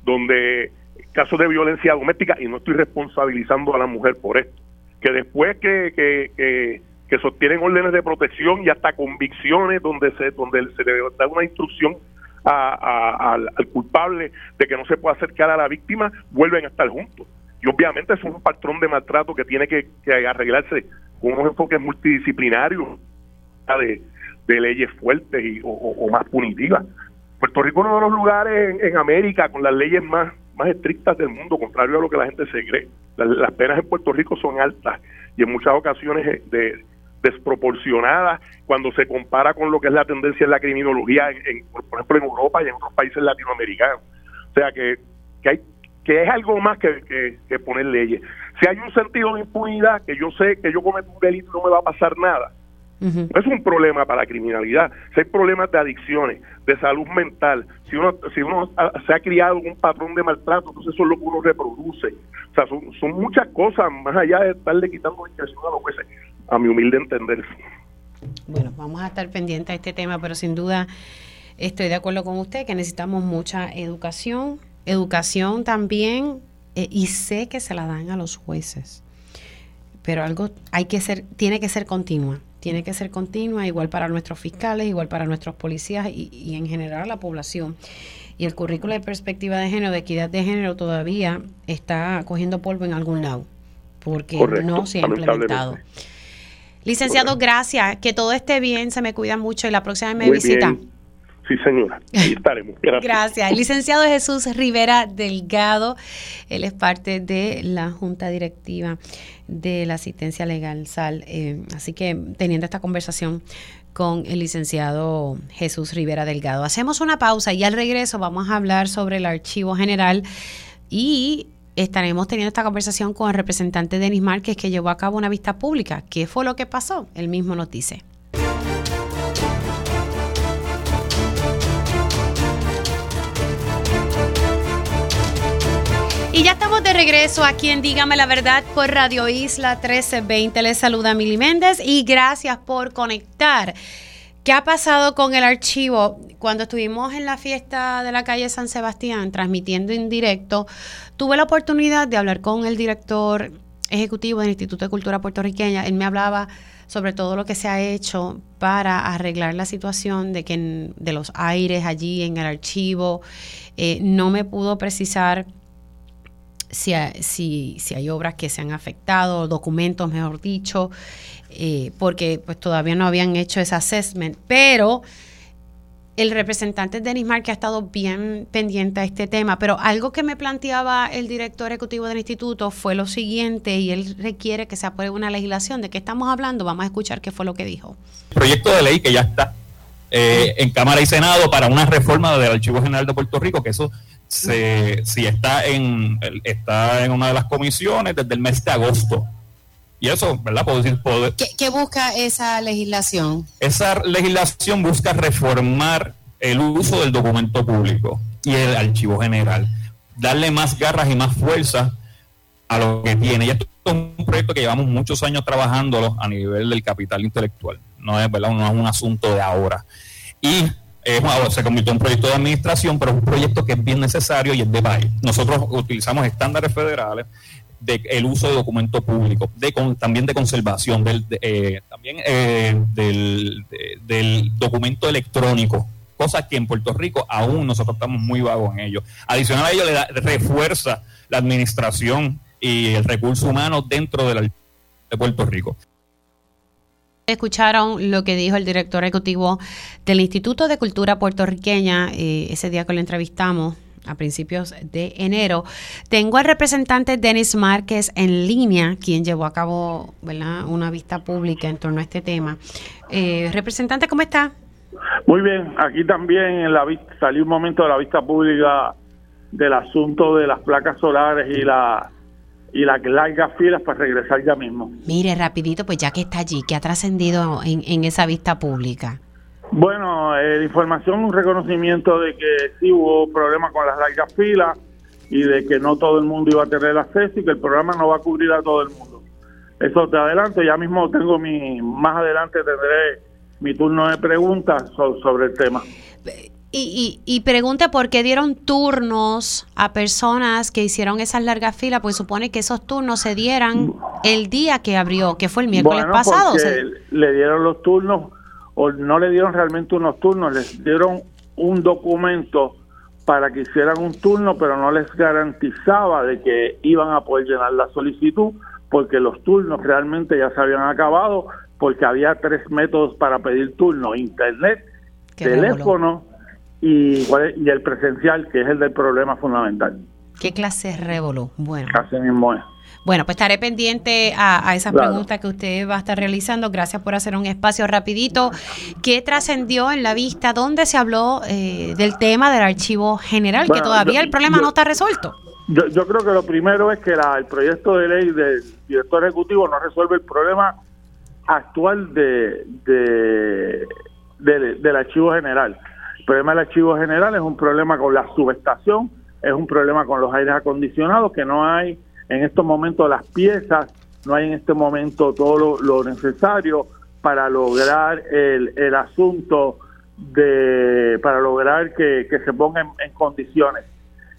donde casos de violencia doméstica y no estoy responsabilizando a la mujer por esto que después que, que, que, sostienen órdenes de protección y hasta convicciones donde se donde se le da una instrucción al, al culpable de que no se puede acercar a la víctima vuelven a estar juntos y obviamente es un patrón de maltrato que tiene que, arreglarse con unos enfoques multidisciplinarios de, de leyes fuertes y, o, más punitivas. Puerto Rico es uno de los lugares en, América con las leyes más, más estrictas del mundo, contrario a lo que la gente se cree. Las, penas en Puerto Rico son altas y en muchas ocasiones eh, de, desproporcionadas cuando se compara con lo que es la tendencia en la criminología, en, por ejemplo, en Europa y en otros países latinoamericanos. O sea que, que hay que es algo más que, que, poner leyes. Si hay un sentido de impunidad, que yo sé que yo cometo un delito y no me va a pasar nada, es un problema para la criminalidad. Si hay problemas de adicciones, de salud mental, si uno, si uno se ha criado un patrón de maltrato, entonces eso es lo que uno reproduce. O sea, son, muchas cosas más allá de estarle quitando discreción a los jueces, a mi humilde entender. Bueno, vamos a estar pendientes a este tema, pero sin duda estoy de acuerdo con usted que necesitamos mucha educación educación también, eh, y sé que se la dan a los jueces, pero algo hay que ser, tiene que ser continua, tiene que ser continua, igual para nuestros fiscales, igual para nuestros policías y, en general la población. Y el currículo de perspectiva de género, de equidad de género, todavía está cogiendo polvo en algún lado, porque no se ha implementado. Licenciado, gracias. Que todo esté bien, se me cuida mucho y la próxima vez me visita. Sí, señora. Ahí [laughs] estaremos. Gracias. El licenciado Jesús Rivera Delgado, él es parte de la Junta Directiva de la Asistencia Legal SAL. Eh, así que teniendo esta conversación con el licenciado Jesús Rivera Delgado. Hacemos una pausa y al regreso vamos a hablar sobre el archivo general y estaremos teniendo esta conversación con el representante Denis Márquez que llevó a cabo una vista pública. ¿Qué fue lo que pasó? Él mismo nos dice. Y ya estamos de regreso aquí en Dígame la Verdad por Radio Isla 1320. Les saluda Mili Méndez y gracias por conectar. ¿Qué ha pasado con el archivo? Cuando estuvimos en la fiesta de la calle San Sebastián transmitiendo en directo, tuve la oportunidad de hablar con el director ejecutivo del Instituto de Cultura Puertorriqueña. Él me hablaba sobre todo lo que se ha hecho para arreglar la situación de que de los aires allí en el archivo. Eh, no me pudo precisar si, si, hay obras que se han afectado, documentos, mejor dicho, eh, porque pues todavía no habían hecho ese assessment, pero el representante Denis Mar que ha estado bien pendiente a este tema, pero algo que me planteaba el director ejecutivo del instituto fue lo siguiente y él requiere que se apruebe una legislación. ¿De qué estamos hablando? Vamos a escuchar qué fue lo que dijo. Proyecto de ley que ya está eh, en Cámara y Senado para una reforma del Archivo General de Puerto Rico, que eso se, si está en, está en una de las comisiones desde el mes de agosto. Y eso, ¿verdad? Puedo decir, ¿Qué, busca esa legislación? Esa legislación busca reformar el uso del documento público y el archivo general, darle más garras y más fuerza a lo que tiene. Y esto es un proyecto que llevamos muchos años trabajándolo a nivel del capital intelectual. No es, ¿verdad? no es un asunto de ahora. Y se convirtió en un proyecto de administración, pero es un proyecto que es bien necesario y es de país. Nosotros utilizamos estándares federales de el uso de documento público, de también de conservación, del, eh, también eh, del, del, documento electrónico, cosas que en Puerto Rico aún nosotros estamos muy vagos en ello. Adicional a ello, le da, refuerza la administración y el recurso humano dentro de, la, de Puerto Rico. Escucharon lo que dijo el director ejecutivo del Instituto de Cultura Puertorriqueña eh, ese día que lo entrevistamos a principios de enero. Tengo al representante Denis Márquez en línea, quien llevó a cabo ¿verdad? una vista pública en torno a este tema. Eh, representante, ¿cómo está? Muy bien, aquí también en la salió un momento de la vista pública del asunto de las placas solares y la y las largas filas para regresar ya mismo. Mire, rapidito, pues ya que está allí, ¿qué ha trascendido en, en, esa vista pública? Bueno, eh, información, un reconocimiento de que sí hubo problemas con las largas filas y de que no todo el mundo iba a tener acceso y que el programa no va a cubrir a todo el mundo. Eso te adelanto, ya mismo tengo mi, más adelante tendré mi turno de preguntas sobre el tema. Y, y, pregunte por qué dieron turnos a personas que hicieron esas largas filas, pues supone que esos turnos se dieran el día que abrió, que fue el miércoles pasado. Le dieron los turnos, o no le dieron realmente unos turnos, les dieron un documento para que hicieran un turno, pero no les garantizaba de que iban a poder llenar la solicitud, porque los turnos realmente ya se habían acabado, porque había tres métodos para pedir turno, internet, teléfono y, y el presencial, que es el del problema fundamental. ¿Qué clase es? Bueno. Casi mismo es. Bueno, pues estaré pendiente a, a esas preguntas que usted va a estar realizando. Gracias por hacer un espacio rapidito. ¿Qué trascendió en la vista? ¿Dónde se habló eh, del tema del archivo general? que todavía el problema no está resuelto. Yo, yo, creo que lo primero es que el proyecto de ley del director ejecutivo no resuelve el problema actual de, de del archivo general. Problema del archivo general es un problema con la subestación, es un problema con los aires acondicionados, que no hay en estos momentos las piezas, no hay en este momento todo lo, necesario para lograr el, el, asunto de, para lograr que, se ponga en, condiciones.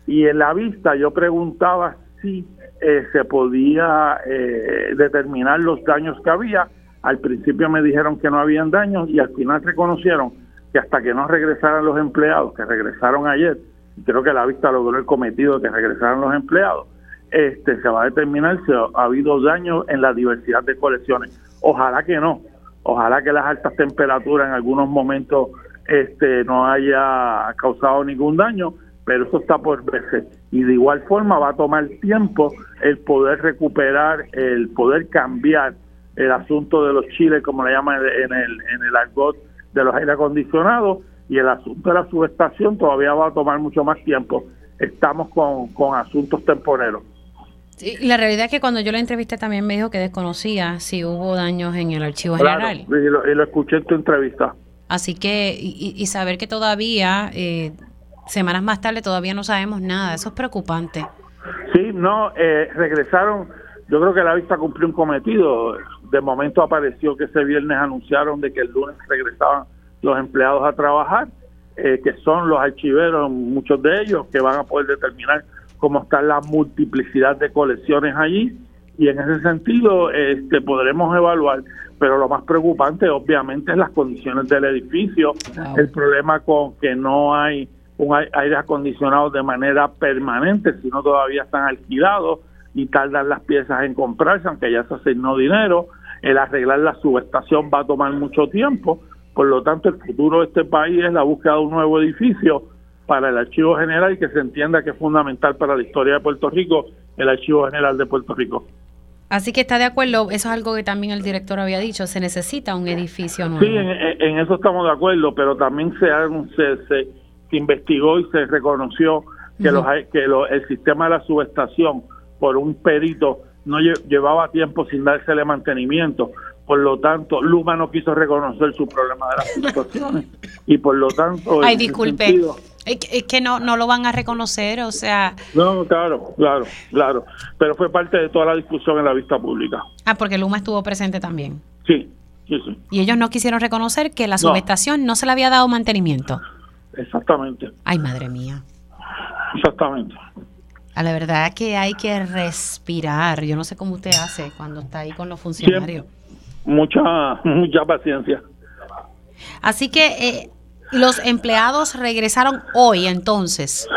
Y en la vista yo preguntaba si eh, se podía eh, determinar los daños que había. Al principio me dijeron que no habían daños y al final reconocieron que hasta que no regresaran los empleados, que regresaron ayer, creo que la vista logró el cometido de que regresaran los empleados, este se va a determinar si ha, habido daño en la diversidad de colecciones. Ojalá que no, ojalá que las altas temperaturas en algunos momentos este no haya causado ningún daño, pero eso está por verse. Y de igual forma va a tomar tiempo el poder recuperar, el poder cambiar el asunto de los chiles, como le llaman en el, en el argot de los aire acondicionados y el asunto de la subestación todavía va a tomar mucho más tiempo. Estamos con, con asuntos temporeros. Sí, la realidad es que cuando yo la entrevisté también me dijo que desconocía si hubo daños en el archivo general. Y lo, y lo, escuché en tu entrevista. Así que, y, y saber que todavía, eh, semanas más tarde, todavía no sabemos nada, eso es preocupante. Sí, no, eh, regresaron, yo creo que la vista cumplió un cometido, de momento apareció que ese viernes anunciaron de que el lunes regresaban los empleados a trabajar, eh, que son los archiveros, muchos de ellos, que van a poder determinar cómo está la multiplicidad de colecciones allí. Y en ese sentido este podremos evaluar pero lo más preocupante obviamente es las condiciones del edificio el problema con que no hay un aire acondicionado de manera permanente sino todavía están alquilados y tardan las piezas en comprarse aunque ya se asignó dinero el arreglar la subestación va a tomar mucho tiempo, por lo tanto el futuro de este país es la búsqueda de un nuevo edificio para el Archivo General y que se entienda que es fundamental para la historia de Puerto Rico el Archivo General de Puerto Rico. Así que está de acuerdo, eso es algo que también el director había dicho, se necesita un edificio nuevo. Sí, en, eso estamos de acuerdo, pero también se, se, se, investigó y se reconoció que, los, que el sistema de la subestación por un perito no llevaba tiempo sin dársele mantenimiento. Por lo tanto, Luma no quiso reconocer su problema de las [laughs] situaciones y por lo tanto... Ay, disculpe. es que no, no lo van a reconocer, o sea... No, claro, claro, claro. Pero fue parte de toda la discusión en la vista pública. Ah, porque Luma estuvo presente también. Sí, sí, sí. Y ellos no quisieron reconocer que la subestación no se le había dado mantenimiento. Exactamente. Ay, madre mía. Exactamente. A la verdad que hay que respirar. Yo no sé cómo usted hace cuando está ahí con los funcionarios. mucha, mucha paciencia. Así que eh, los empleados regresaron hoy entonces.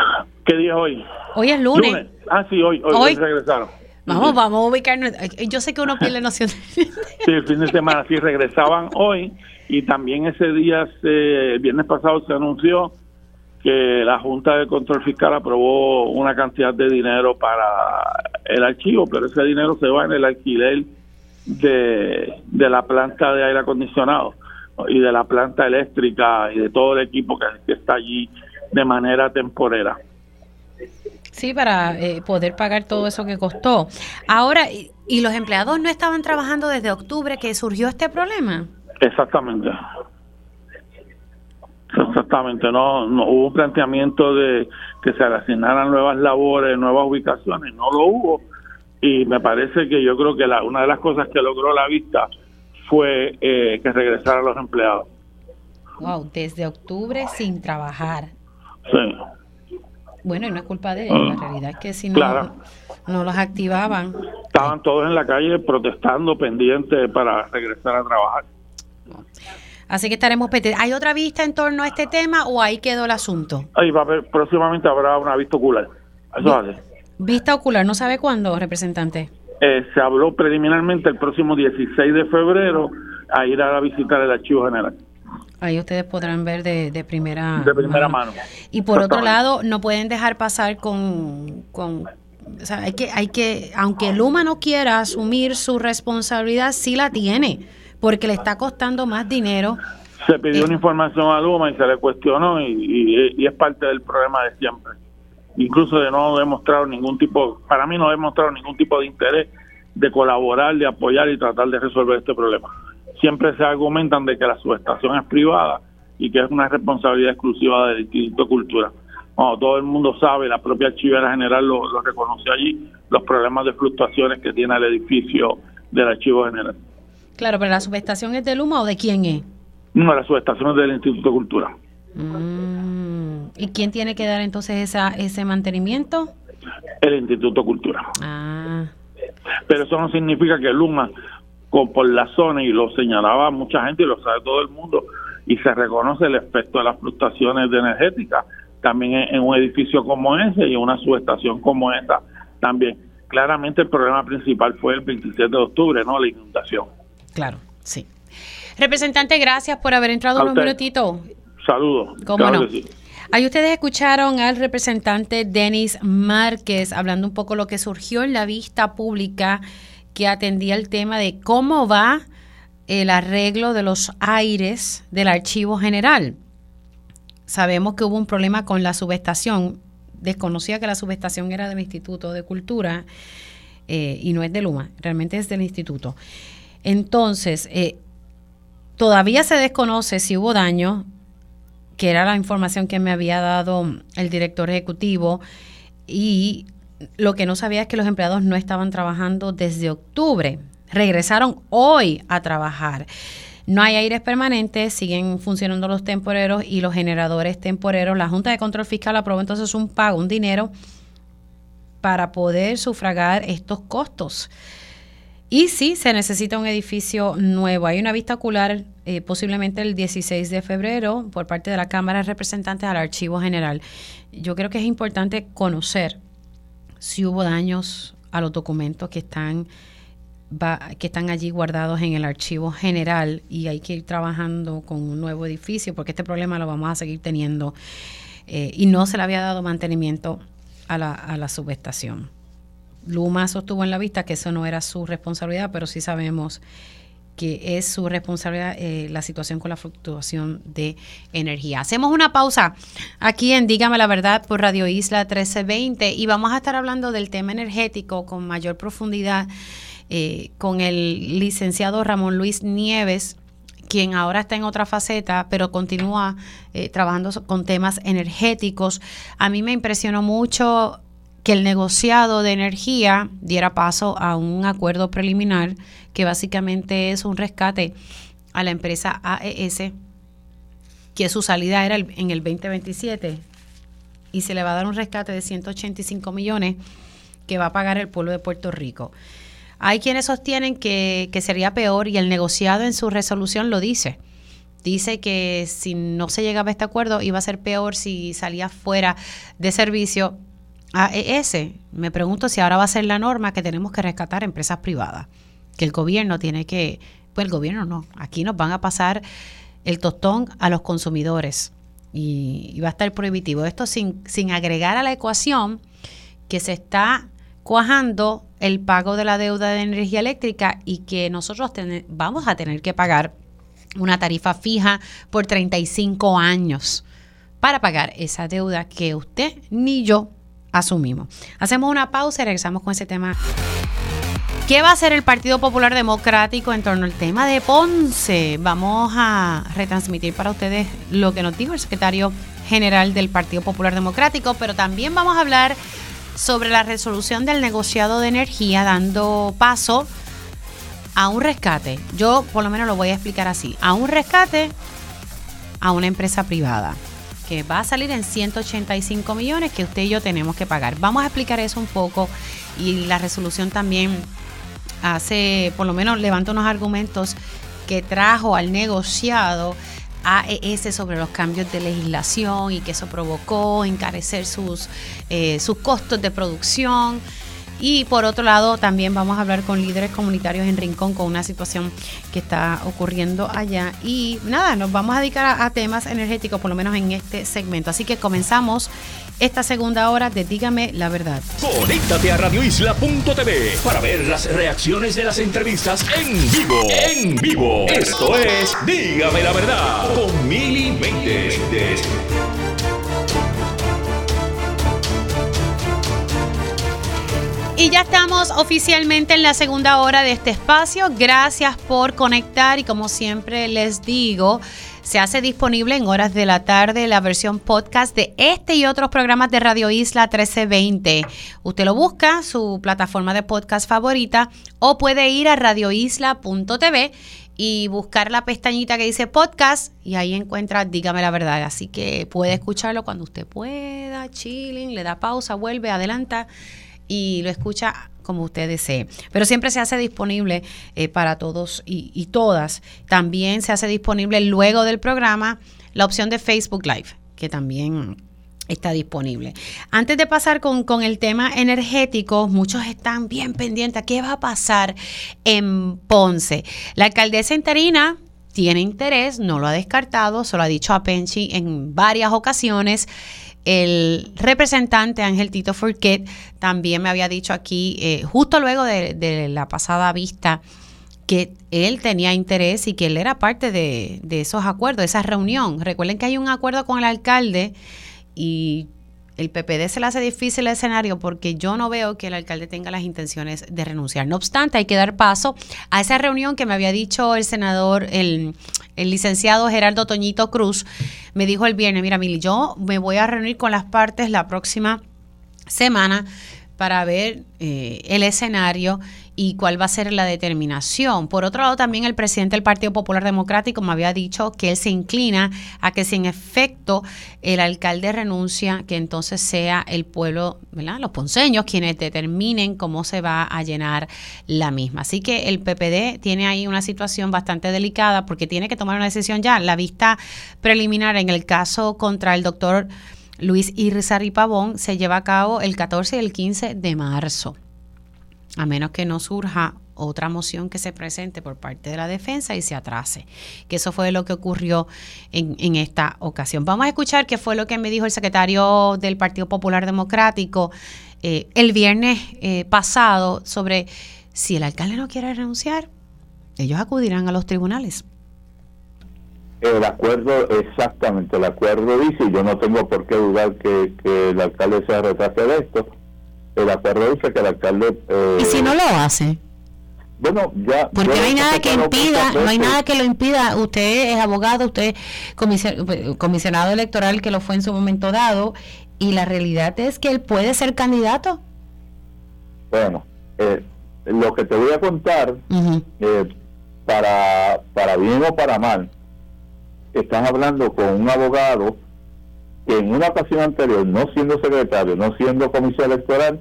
¿Qué día es hoy? Hoy es lunes. Ah, sí, hoy, hoy, regresaron. Vamos, vamos a ubicarnos. Yo sé que uno pierde noción. [laughs] sí, el fin de semana sí regresaban hoy y también ese día, el viernes pasado, se anunció que la Junta de Control Fiscal aprobó una cantidad de dinero para el archivo, pero ese dinero se va en el alquiler de, de la planta de aire acondicionado y de la planta eléctrica y de todo el equipo que, está allí de manera temporera. Sí, para eh, poder pagar todo eso que costó. Ahora, ¿y los empleados no estaban trabajando desde octubre que surgió este problema? Exactamente. Exactamente, no, no hubo un planteamiento de que se asignaran nuevas labores, nuevas ubicaciones, no lo hubo. Y me parece que yo creo que la, una de las cosas que logró la vista fue eh, que regresaran los empleados. Wow, desde octubre sin trabajar. Sí. Bueno, y no es culpa de ellos, la ah, realidad es que si no, no los activaban. Estaban todos en la calle protestando, pendientes para regresar a trabajar. Así que estaremos pendientes. ¿Hay otra vista en torno a este tema o ahí quedó el asunto? Ahí va a haber, próximamente habrá una vista ocular. Eso Vista ocular, ¿no sabe cuándo, representante? Eh, se habló preliminarmente el próximo 16 de febrero a ir a visitar el archivo general. Ahí ustedes podrán ver de, primera, de primera mano. Y por otro lado, no pueden dejar pasar con, con o sea, hay que, hay que, aunque Luma no quiera asumir su responsabilidad, sí la tiene, porque le está costando más dinero. Se pidió una información a Luma y se le cuestionó y, y es parte del problema de siempre incluso de no demostrar ningún tipo, para mí no ha demostrado ningún tipo de interés de colaborar, de apoyar y tratar de resolver este problema. Siempre se argumentan de que la subestación es privada y que es una responsabilidad exclusiva del Instituto de Cultura. todo el mundo sabe, la propia archivera general lo, lo reconoció allí, los problemas de fluctuaciones que tiene el edificio del archivo general. Claro, pero la subestación es de Luma o de quién es? No, la subestación es del Instituto de Cultura. Mm. ¿Y quién tiene que dar entonces esa, ese mantenimiento? El Instituto Cultura. Ah. Pero eso no significa que Luma, por la zona, y lo señalaba mucha gente y lo sabe todo el mundo, y se reconoce el efecto de las fluctuaciones de energética, también en, un edificio como ese y en una subestación como esta también. Claramente el problema principal fue el 27 de octubre, ¿no? La inundación. Claro, sí. Representante, gracias por haber entrado un minutito. Saludos. ¿Cómo no? Ahí ustedes escucharon al representante Denis Márquez hablando un poco lo que surgió en la vista pública que atendía el tema de cómo va el arreglo de los aires del archivo general. Sabemos que hubo un problema con la subestación. Desconocía que la subestación era del Instituto de Cultura eh, y no es de Luma, realmente es del instituto. Entonces, eh, todavía se desconoce si hubo daño que era la información que me había dado el director ejecutivo y lo que no sabía es que los empleados no estaban trabajando desde octubre. Regresaron hoy a trabajar. No hay aires permanentes, siguen funcionando los temporeros y los generadores temporeros. La Junta de Control Fiscal aprobó entonces un pago, un dinero para poder sufragar estos costos. Y sí, se necesita un edificio nuevo. Hay una vista ocular eh, posiblemente el 16 de febrero por parte de la Cámara de Representantes al Archivo General. Yo creo que es importante conocer si hubo daños a los documentos que están que están allí guardados en el archivo general y hay que ir trabajando con un nuevo edificio porque este problema lo vamos a seguir teniendo eh, y no se le había dado mantenimiento a la, a la subestación. Luma sostuvo en la vista que eso no era su responsabilidad, pero sí sabemos que es su responsabilidad eh, la situación con la fluctuación de energía. Hacemos una pausa aquí en Dígame la Verdad por Radio Isla 1320 y vamos a estar hablando del tema energético con mayor profundidad eh, con el licenciado Ramón Luis Nieves quien ahora está en otra faceta, pero continúa eh, trabajando con temas energéticos. A mí me impresionó mucho que el negociado de energía diera paso a un acuerdo preliminar que básicamente es un rescate a la empresa AES, que su salida era en el 2027 y se le va a dar un rescate de 185 millones que va a pagar el pueblo de Puerto Rico. Hay quienes sostienen que, que sería peor y el negociado en su resolución lo dice. Dice que si no se llegaba a este acuerdo iba a ser peor si salía fuera de servicio AES, me pregunto si ahora va a ser la norma que tenemos que rescatar empresas privadas, que el gobierno tiene que, pues el gobierno no, aquí nos van a pasar el tostón a los consumidores y, va a estar prohibitivo. Esto sin, sin agregar a la ecuación que se está cuajando el pago de la deuda de energía eléctrica y que nosotros vamos a tener que pagar una tarifa fija por 35 años para pagar esa deuda que usted ni yo asumimos. Hacemos una pausa y regresamos con ese tema. ¿Qué va a hacer el Partido Popular Democrático en torno al tema de Ponce? Vamos a retransmitir para ustedes lo que nos dijo el secretario general del Partido Popular Democrático, pero también vamos a hablar sobre la resolución del negociado de energía dando paso a un rescate. Yo por lo menos lo voy a explicar así, a un rescate a una empresa privada que va a salir en 185 millones que usted y yo tenemos que pagar. Vamos a explicar eso un poco y la resolución también hace, por lo menos levanta unos argumentos que trajo al negociado AES sobre los cambios de legislación y que eso provocó encarecer sus, eh, sus costos de producción. Y por otro lado, también vamos a hablar con líderes comunitarios en Rincón con una situación que está ocurriendo allá. Y nada, nos vamos a dedicar a, temas energéticos, por lo menos en este segmento. Así que comenzamos esta segunda hora de Dígame la verdad. Conéctate a radioisla.tv para ver las reacciones de las entrevistas en vivo. En vivo. Esto es Dígame la verdad con Mili Méndez. Y ya estamos oficialmente en la segunda hora de este espacio. Gracias por conectar y como siempre les digo, se hace disponible en horas de la tarde la versión podcast de este y otros programas de Radio Isla 1320. Usted lo busca, su plataforma de podcast favorita, o puede ir a radioisla.tv y buscar la pestañita que dice podcast y ahí encuentra Dígame la verdad. Así que puede escucharlo cuando usted pueda, chilling, le da pausa, vuelve, adelanta y lo escucha como usted desee. Pero siempre se hace disponible eh, para todos y, todas. También se hace disponible luego del programa la opción de Facebook Live, que también está disponible. Antes de pasar con, con, el tema energético, muchos están bien pendientes qué va a pasar en Ponce. La alcaldesa interina tiene interés, no lo ha descartado, se lo ha dicho a Penchi en varias ocasiones el representante Ángel Tito Forquet también me había dicho aquí, eh, justo luego de, la pasada vista, que él tenía interés y que él era parte de, de esos acuerdos, de esa reunión. Recuerden que hay un acuerdo con el alcalde y el PPD se le hace difícil el escenario porque yo no veo que el alcalde tenga las intenciones de renunciar. No obstante, hay que dar paso a esa reunión que me había dicho el senador, el, licenciado Gerardo Toñito Cruz. Me dijo el viernes, mira, Mili, yo me voy a reunir con las partes la próxima semana para ver eh, el escenario y cuál va a ser la determinación. Por otro lado, también el presidente del Partido Popular Democrático me había dicho que él se inclina a que si en efecto el alcalde renuncia, que entonces sea el pueblo, ¿verdad? los ponceños quienes determinen cómo se va a llenar la misma. Así que el PPD tiene ahí una situación bastante delicada porque tiene que tomar una decisión ya. La vista preliminar en el caso contra el doctor Luis Irizarry Pavón se lleva a cabo el 14 y el 15 de marzo a menos que no surja otra moción que se presente por parte de la defensa y se atrase. Que eso fue lo que ocurrió en, esta ocasión. Vamos a escuchar qué fue lo que me dijo el secretario del Partido Popular Democrático eh, el viernes eh, pasado sobre si el alcalde no quiere renunciar, ellos acudirán a los tribunales. El acuerdo, exactamente, el acuerdo dice, y yo no tengo por qué dudar que, que el alcalde se retrase de esto, el acuerdo dice que el alcalde... Eh, ¿Y si no lo hace? Bueno, ya... Porque no hay nada que impida, no hay nada que lo impida. Usted es abogado, usted es comisionado electoral que lo fue en su momento dado, y la realidad es que él puede ser candidato. Bueno, eh, lo que te voy a contar, eh, para, para bien o para mal, están hablando con un abogado que en una ocasión anterior, no siendo secretario, no siendo comisión electoral,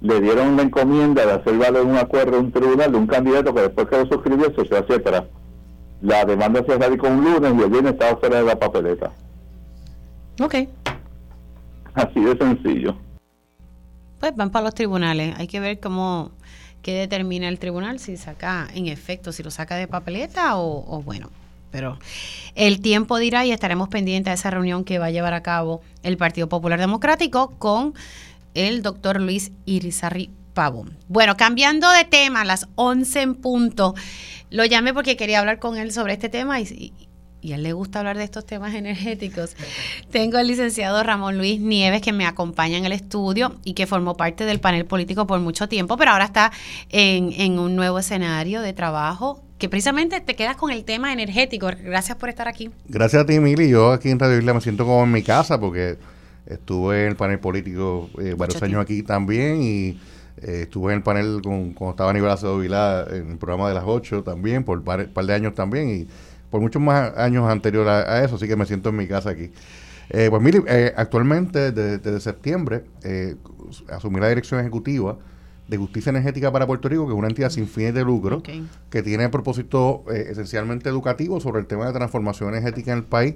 le dieron la encomienda de hacer valer un acuerdo en un tribunal de un candidato que después que lo suscribió hacia atrás. La demanda se radicó un lunes y el viernes estaba fuera de la papeleta. Ok. Así de sencillo. pues van para los tribunales. Hay que ver cómo qué determina el tribunal, si saca en efecto, si lo saca de papeleta o, bueno. Pero el tiempo dirá y estaremos pendientes de esa reunión que va a llevar a cabo el Partido Popular Democrático con el doctor Luis Irizarri Pavo. Bueno, cambiando de tema, a las 11 en punto, lo llamé porque quería hablar con él sobre este tema y, y a él le gusta hablar de estos temas energéticos. Tengo al licenciado Ramón Luis Nieves que me acompaña en el estudio y que formó parte del panel político por mucho tiempo, pero ahora está en, en un nuevo escenario de trabajo que precisamente te quedas con el tema energético. Gracias por estar aquí. Gracias a ti, Mili. Yo aquí en Radio Isla me siento como en mi casa porque estuve en el panel político eh, varios años aquí también y eh, estuve en el panel con, cuando estaba Nicolás Vilá en el programa de las 8 también, por un par, par, de años también y por muchos más años anterior a, eso, así que me siento en mi casa aquí. Eh, pues mire, eh, actualmente desde, septiembre eh, asumí la dirección ejecutiva de Justicia Energética para Puerto Rico, que es una entidad sin fines de lucro, que tiene propósito esencialmente educativo sobre el tema de transformación energética en el país,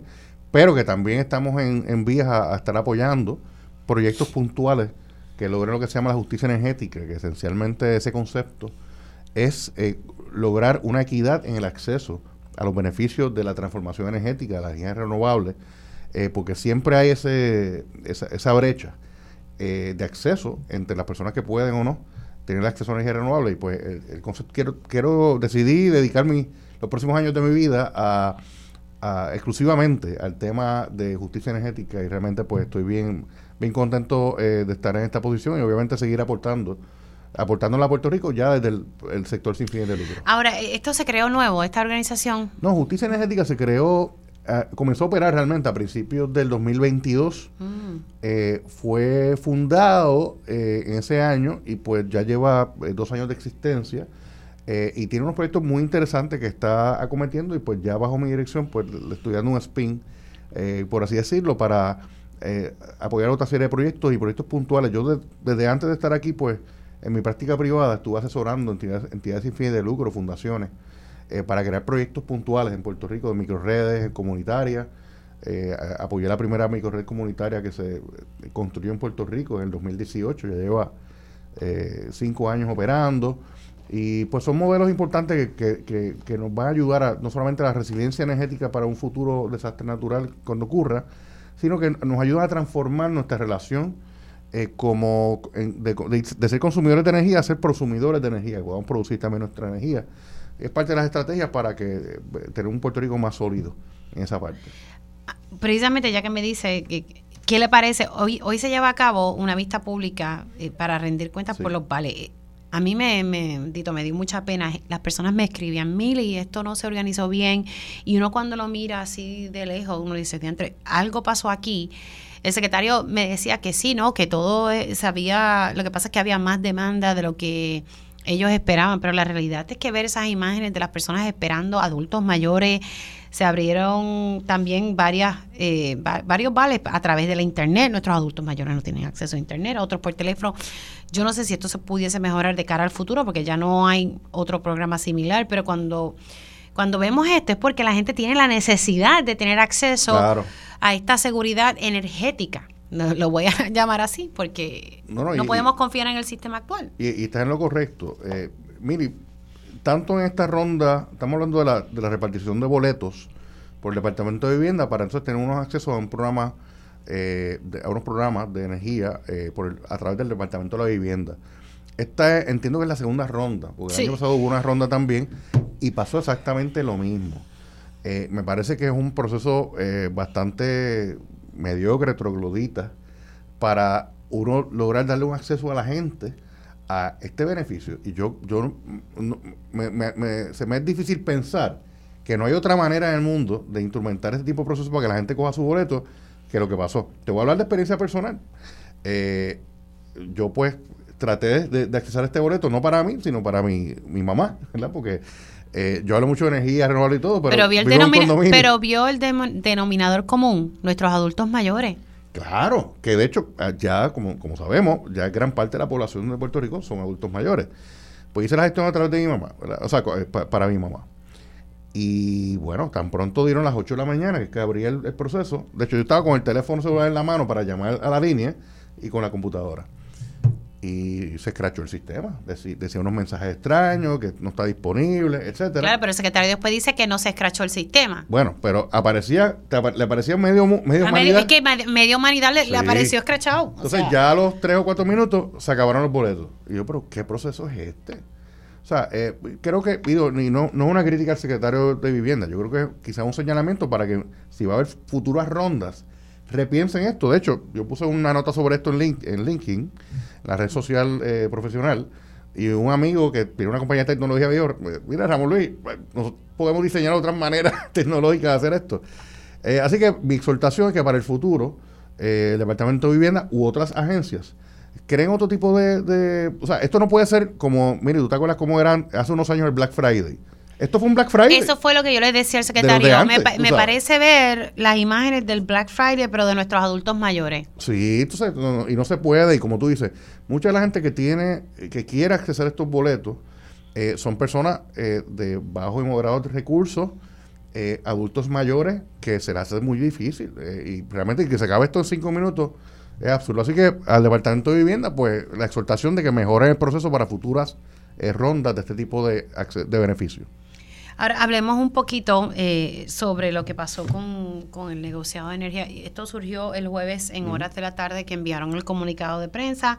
pero que también estamos en, vías a, estar apoyando proyectos puntuales que logren lo que se llama la justicia energética, que esencialmente ese concepto es lograr una equidad en el acceso a los beneficios de la transformación energética, de las energías renovables, eh, porque siempre hay ese, esa, brecha eh, de acceso entre las personas que pueden o no tener acceso a energía renovable. Y pues el, concepto, quiero, quiero decidir dedicar los próximos años de mi vida a, exclusivamente al tema de justicia energética y realmente pues estoy bien, bien contento eh, de estar en esta posición y obviamente seguir aportando aportándole a Puerto Rico ya desde el, sector sin fines de lucro. Ahora, ¿esto se creó nuevo, esta organización? No, Justicia Energética se creó, eh, comenzó a operar realmente a principios del 2022. Mm. Eh, fue fundado eh, en ese año y pues ya lleva dos años de existencia. y tiene unos proyectos muy interesantes que está acometiendo y pues ya bajo mi dirección pues le estoy dando un spin, por así decirlo, para apoyar otra serie de proyectos y proyectos puntuales. Yo desde antes de estar aquí pues en mi práctica privada estuve asesorando entidades, entidades sin fines de lucro, fundaciones, eh, para crear proyectos puntuales en Puerto Rico de microredes comunitarias. Eh, apoyé la primera microred comunitaria que se construyó en Puerto Rico en el 2018, ya lleva eh, cinco años operando. Y pues son modelos importantes que, que, que, nos van a ayudar a, no solamente a la resiliencia energética para un futuro desastre natural cuando ocurra, sino que nos ayudan a transformar nuestra relación eh, como de, ser consumidores de energía a ser prosumidores de energía, podamos producir también nuestra energía. Es parte de las estrategias para que eh, tener un Puerto Rico más sólido en esa parte. Precisamente ya que me dice ¿Qué le parece? Hoy, hoy se lleva a cabo una vista pública eh, para rendir cuentas por los vales. A mí me, me, Dito, me dio mucha pena. Las personas me escribían, Mili, esto no se organizó bien. Y uno cuando lo mira así de lejos, uno dice, algo pasó aquí el secretario me decía que sí, ¿no? Que todo sabía, lo que pasa es que había más demanda de lo que ellos esperaban, pero la realidad es que ver esas imágenes de las personas esperando, adultos mayores, se abrieron también varias, eh, varios vales a través de la internet. Nuestros adultos mayores no tienen acceso a internet, otros por teléfono. Yo no sé si esto se pudiese mejorar de cara al futuro, porque ya no hay otro programa similar, pero cuando, cuando vemos esto es porque la gente tiene la necesidad de tener acceso a esta seguridad energética. lo voy a [laughs] llamar así porque no, podemos confiar en el sistema actual. Y, y está en lo correcto. Eh, mire, tanto en esta ronda, estamos hablando de la, de la repartición de boletos por el Departamento de Vivienda para entonces tener unos accesos a un programa, eh, a unos programas de energía eh, por a través del Departamento de la Vivienda. Esta entiendo que es la segunda ronda, porque el año pasado hubo una ronda también y pasó exactamente lo mismo. Eh, me parece que es un proceso eh, bastante mediocre, troglodita, para uno lograr darle un acceso a la gente a este beneficio. Y yo, yo se me es difícil pensar que no hay otra manera en el mundo de instrumentar este tipo de procesos para que la gente coja su boleto que lo que pasó. Te voy a hablar de experiencia personal. Eh, yo pues traté de, de, accesar este boleto, no para mí, sino para mi, mi mamá, ¿verdad? Porque eh, yo hablo mucho de energía renovable y todo, pero, pero vio el, pero vio el denominador común, nuestros adultos mayores. Claro, que de hecho ah, ya, como, como sabemos, ya gran parte de la población de Puerto Rico son adultos mayores. Pues hice la gestión a través de mi mamá, o sea, eh, para mi mamá. Y bueno, tan pronto dieron las 8 de la mañana, que, abría el, proceso. De hecho, yo estaba con el teléfono celular en la mano para llamar a la línea y con la computadora. Y se escrachó el sistema. decía unos mensajes extraños, que no está disponible, etcétera. Claro, pero el secretario después dice que no se escrachó el sistema. Bueno, pero aparecía, le aparecía medio, medio humanidad. Es que medio humanidad le, apareció escrachado. Entonces ya a los tres o cuatro minutos se acabaron los boletos. Y yo, pero ¿qué proceso es este? O sea, eh, creo que, pido, y no, no es una crítica al secretario de Vivienda, yo creo que quizá un señalamiento para que si va a haber futuras rondas repiensen esto. De hecho, yo puse una nota sobre esto en, Link, en LinkedIn, la red social eh, profesional, y un amigo que tiene una compañía de tecnología dijo, mira Ramón Luis, nosotros podemos diseñar otras maneras [laughs] tecnológicas de hacer esto. Eh, así que mi exhortación es que para el futuro, eh, el Departamento de Vivienda u otras agencias creen otro tipo de, de, O sea, esto no puede ser como, mire, tú te acuerdas cómo eran hace unos años el Black Friday esto fue un Black Friday. Eso fue lo que yo le decía al secretario. me, parece ver las imágenes del Black Friday, pero de nuestros adultos mayores. Sí, y no se puede, y como tú dices, mucha de la gente que tiene, que quiere acceder a estos boletos, eh, son personas eh, de bajo y moderados recursos, eh, adultos mayores, que se les hace muy difícil. y realmente que se acabe esto en cinco minutos es absurdo. Así que al Departamento de Vivienda, pues la exhortación de que mejoren el proceso para futuras rondas de este tipo de, de beneficios. Ahora, hablemos un poquito eh, sobre lo que pasó con, el negociado de energía. Esto surgió el jueves en horas de la tarde que enviaron el comunicado de prensa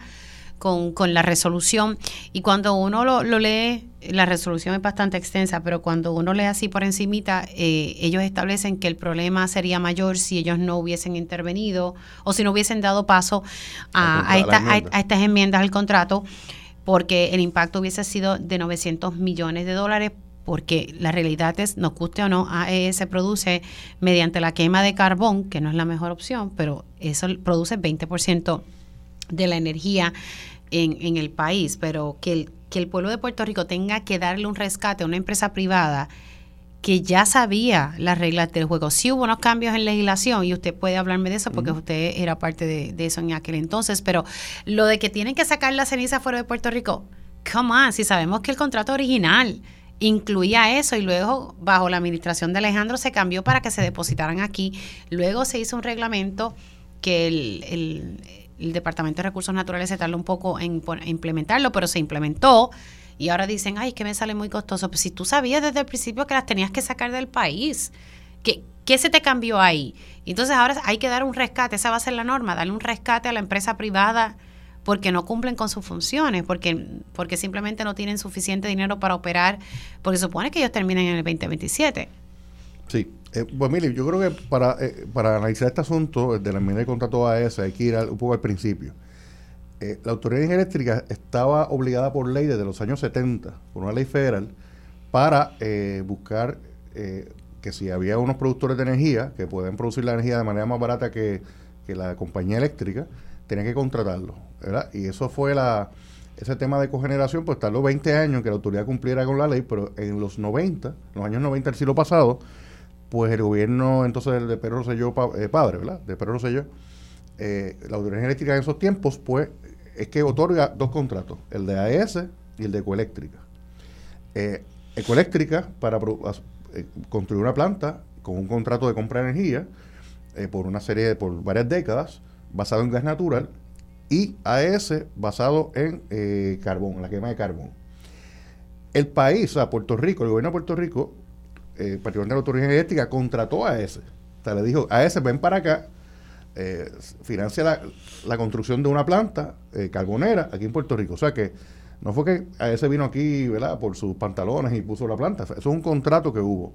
con, la resolución. Y cuando uno lo, lee, la resolución es bastante extensa, pero cuando uno lee así por encimita, eh, ellos establecen que el problema sería mayor si ellos no hubiesen intervenido o si no hubiesen dado paso a, a estas enmiendas al contrato porque el impacto hubiese sido de 900 millones de dólares porque la realidad es, nos guste o no, AES se produce mediante la quema de carbón, que no es la mejor opción, pero eso produce 20% de la energía en, en, el país, pero que el, que el pueblo de Puerto Rico tenga que darle un rescate a una empresa privada que ya sabía las reglas del juego. Sí hubo unos cambios en legislación y usted puede hablarme de eso porque usted era parte de, de, eso en aquel entonces, pero lo de que tienen que sacar la ceniza fuera de Puerto Rico, come on, si sabemos que el contrato original incluía eso y luego bajo la administración de Alejandro se cambió para que se depositaran aquí. Luego se hizo un reglamento que el, Departamento de Recursos Naturales se tardó un poco en, implementarlo, pero se implementó. Y ahora dicen, ay, es que me sale muy costoso. Pues si tú sabías desde el principio que las tenías que sacar del país, ¿qué, ¿qué se te cambió ahí? Entonces ahora hay que dar un rescate, esa va a ser la norma, darle un rescate a la empresa privada porque no cumplen con sus funciones, porque, porque simplemente no tienen suficiente dinero para operar, porque supone que ellos terminen en el 2027. Sí, eh, pues mire, yo creo que para, eh, para analizar este asunto de la enmienda de contrato AES hay que ir un poco al principio. Eh, la Autoridad Eléctrica estaba obligada por ley desde los años 70, por una ley federal, para buscar que si había unos productores de energía que pueden producir la energía de manera más barata que, que la compañía eléctrica, tenía que contratarlo, ¿verdad? Y eso fue la ese tema de cogeneración, pues tardó 20 años que la autoridad cumpliera con la ley, pero en los 90, los años 90 del siglo pasado, pues el gobierno entonces de Pedro Rosselló eh, padre, ¿verdad? De Pedro Rosselló, eh, la autoridad eléctrica en esos tiempos, pues es que otorga dos contratos, el de AES y el de Ecoeléctrica. Eh, Ecoeléctrica para eh, construir una planta con un contrato de compra de energía por una serie, por varias décadas, basado en gas natural y AES basado en eh, carbón, la quema de carbón. El país, o sea, Puerto Rico, el gobierno de Puerto Rico, eh, particularmente la Autoridad Energética, contrató a AES. O sea, le dijo, AES, ven para acá, eh, financia la, construcción de una planta eh, carbonera aquí en Puerto Rico. O sea que no fue que AES vino aquí, ¿verdad?, por sus pantalones y puso la planta. Eso es un contrato que hubo.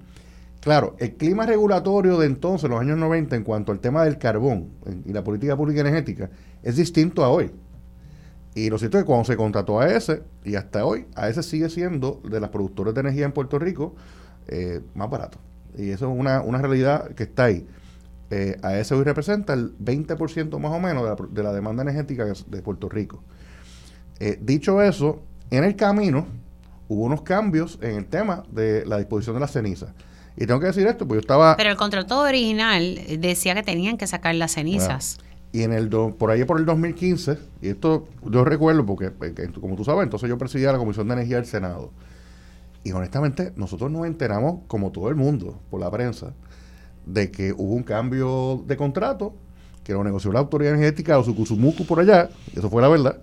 Claro, el clima regulatorio de entonces, los años 90, en cuanto al tema del carbón y la política pública energética, es distinto a hoy. Y lo cierto es que cuando se contrató a ese, y hasta hoy, a ese sigue siendo de las productores de energía en Puerto Rico eh, más barato. Y eso es una, realidad que está ahí. Eh, a ese hoy representa el 20% más o menos de la, demanda energética de Puerto Rico. Eh, dicho eso, en el camino hubo unos cambios en el tema de la disposición de las cenizas. Y tengo que decir esto, porque yo estaba... Pero el contrato original decía que tenían que sacar las cenizas. y en el por ahí por el 2015, y esto yo recuerdo porque, como tú sabes, entonces yo presidía la Comisión de Energía del Senado. Y honestamente, nosotros nos enteramos, como todo el mundo, por la prensa, de que hubo un cambio de contrato, que lo negoció la Autoridad Energética o su Cusumucu por allá, y eso fue la verdad,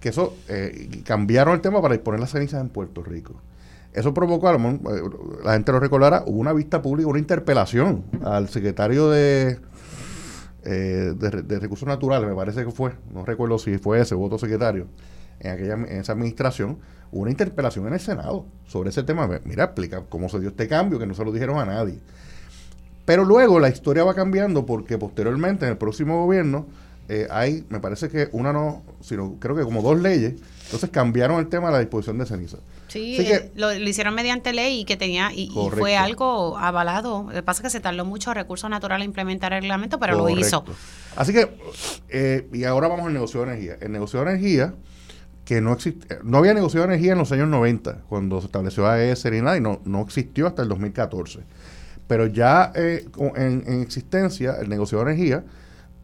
que eso eh, cambiaron el tema para disponer las cenizas en Puerto Rico. Eso provocó, a eh, la gente lo recordará, hubo una vista pública, una interpelación al secretario de, eh, de, Recursos Naturales, me parece que fue, no recuerdo si fue ese u otro secretario, en, aquella, en esa administración, una interpelación en el Senado sobre ese tema. Mira, explica cómo se dio este cambio, que no se lo dijeron a nadie. Pero luego la historia va cambiando porque posteriormente en el próximo gobierno eh, hay, me parece que una no, sino creo que como dos leyes, entonces cambiaron el tema de la disposición de ceniza. Sí, eh, lo, hicieron mediante ley y que tenía, y, fue algo avalado. Lo que pasa es que se tardó mucho recursos naturales implementar el reglamento, pero lo hizo. Así que, eh, y ahora vamos al negocio de energía. El negocio de energía, que no existe, no había negocio de energía en los años 90, cuando se estableció AES y nada, y no, no existió hasta el 2014. Pero ya en, en existencia, el negocio de energía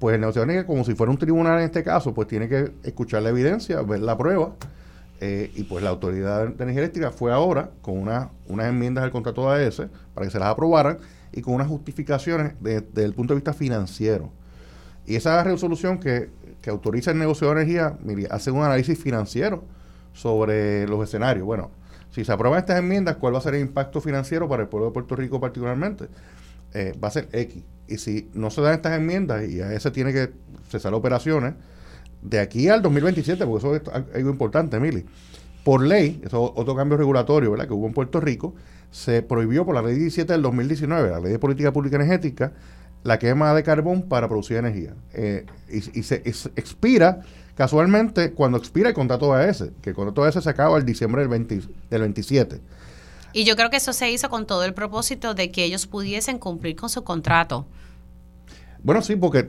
pues el negociador como si fuera un tribunal en este caso, pues tiene que escuchar la evidencia, ver la prueba, eh, y pues la Autoridad de Energía Eléctrica fue ahora con una, unas enmiendas al contrato de AES para que se las aprobaran y con unas justificaciones desde el punto de vista financiero. Y esa resolución que, que autoriza el negocio de energía, mire, hace un análisis financiero sobre los escenarios. Bueno, si se aprueban estas enmiendas, ¿cuál va a ser el impacto financiero para el pueblo de Puerto Rico particularmente? Eh, va a ser X. Y si no se dan estas enmiendas y a ese tiene que cesar operaciones, de aquí al 2027, porque eso es algo importante, Emily, por ley, eso es otro cambio regulatorio ¿verdad? que hubo en Puerto Rico, se prohibió por la ley 17 del 2019, la ley de política pública energética, la quema de carbón para producir energía. Eh, y, se expira casualmente cuando expira el contrato AES, que el contrato AES se acaba el diciembre del, 20, del 27. Y yo creo que eso se hizo con todo el propósito de que ellos pudiesen cumplir con su contrato. Bueno, sí, porque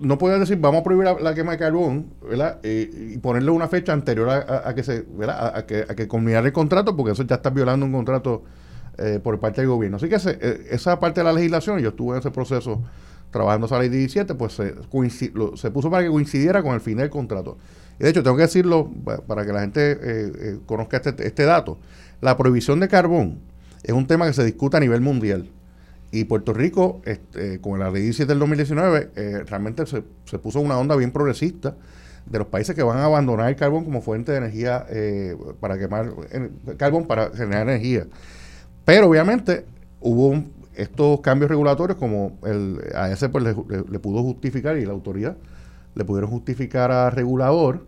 no puedes decir vamos a prohibir la, quema de carbón ¿verdad? y ponerle una fecha anterior a, que se ¿verdad? A, que, a que culminar el contrato, porque eso ya está violando un contrato eh, por parte del gobierno. Así que eh, esa parte de la legislación, yo estuve en ese proceso trabajando esa ley 17, pues se, se puso para que coincidiera con el fin del contrato. Y de hecho, tengo que decirlo para que la gente eh, conozca este, este dato. La prohibición de carbón es un tema que se discute a nivel mundial. Y Puerto Rico, este, con la ley 17 del 2019, eh, realmente se, puso una onda bien progresista de los países que van a abandonar el carbón como fuente de energía eh, para quemar carbón para generar energía. Pero obviamente hubo estos cambios regulatorios como el AES pues, le, pudo justificar y la autoridad le pudieron justificar al regulador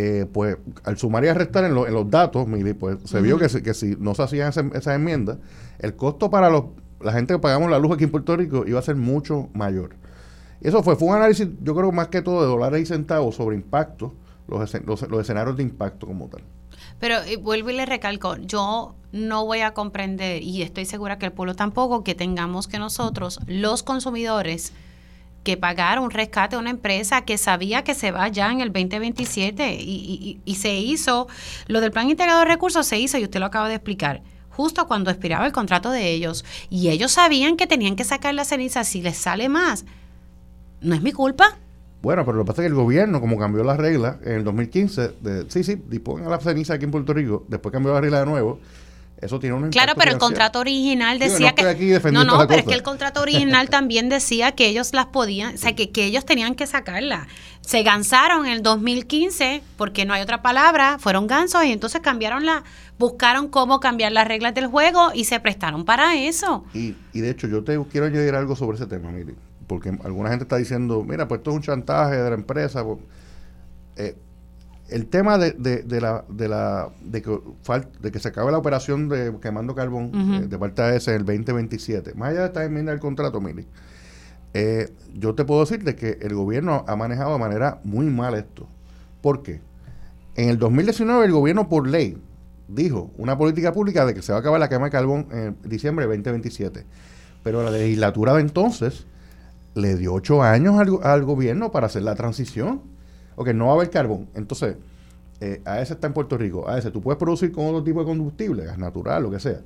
eh, pues al sumar y restar en, en los datos, pues se vio que, que, si no se hacían esas enmiendas, el costo para los, la gente que pagamos la luz aquí en Puerto Rico iba a ser mucho mayor. Y eso fue, fue un análisis, yo creo más que todo de dólares y centavos sobre impacto, los, los, escenarios de impacto como tal. Pero vuelvo y le recalco, yo no voy a comprender, y estoy segura que el pueblo tampoco, que tengamos que nosotros, los consumidores, que pagar un rescate a una empresa que sabía que se va ya en el 2027 y, y, se hizo, lo del plan integrado de recursos se hizo y usted lo acaba de explicar justo cuando expiraba el contrato de ellos y ellos sabían que tenían que sacar la ceniza si les sale más. ¿No es mi culpa? Bueno, pero lo que pasa es que el gobierno, como cambió las reglas en el 2015, de, sí, sí, dispongan la ceniza aquí en Puerto Rico, después cambió la regla de nuevo, eso tiene un Claro, pero el contrato original decía que no, no, pero es que el contrato original [laughs] también decía que ellos las podían, o sea, que, que ellos tenían que sacarla. Se gansaron en el 2015 porque no hay otra palabra, fueron gansos y entonces cambiaron la buscaron cómo cambiar las reglas del juego y se prestaron para eso. Y, y de hecho yo te quiero añadir algo sobre ese tema, Miri, porque alguna gente está diciendo, mira, pues esto es un chantaje de la empresa. Pues, eh, el tema de, de, la, de, la, de, que, de que se acabe la operación de quemando carbón eh, de parte de ese en el 2027, más allá de esta enmienda del contrato, Mili, eh, yo te puedo decir de que el gobierno ha manejado de manera muy mal esto. ¿Por qué? En el 2019 el gobierno por ley dijo una política pública de que se va a acabar la quema de carbón en diciembre de 2027. Pero la legislatura de entonces le dio ocho años al, al gobierno para hacer la transición ok, no va a haber carbón. Entonces, eh, ese está en Puerto Rico, a ese tú puedes producir con otro tipo de combustible, gas natural, lo que sea.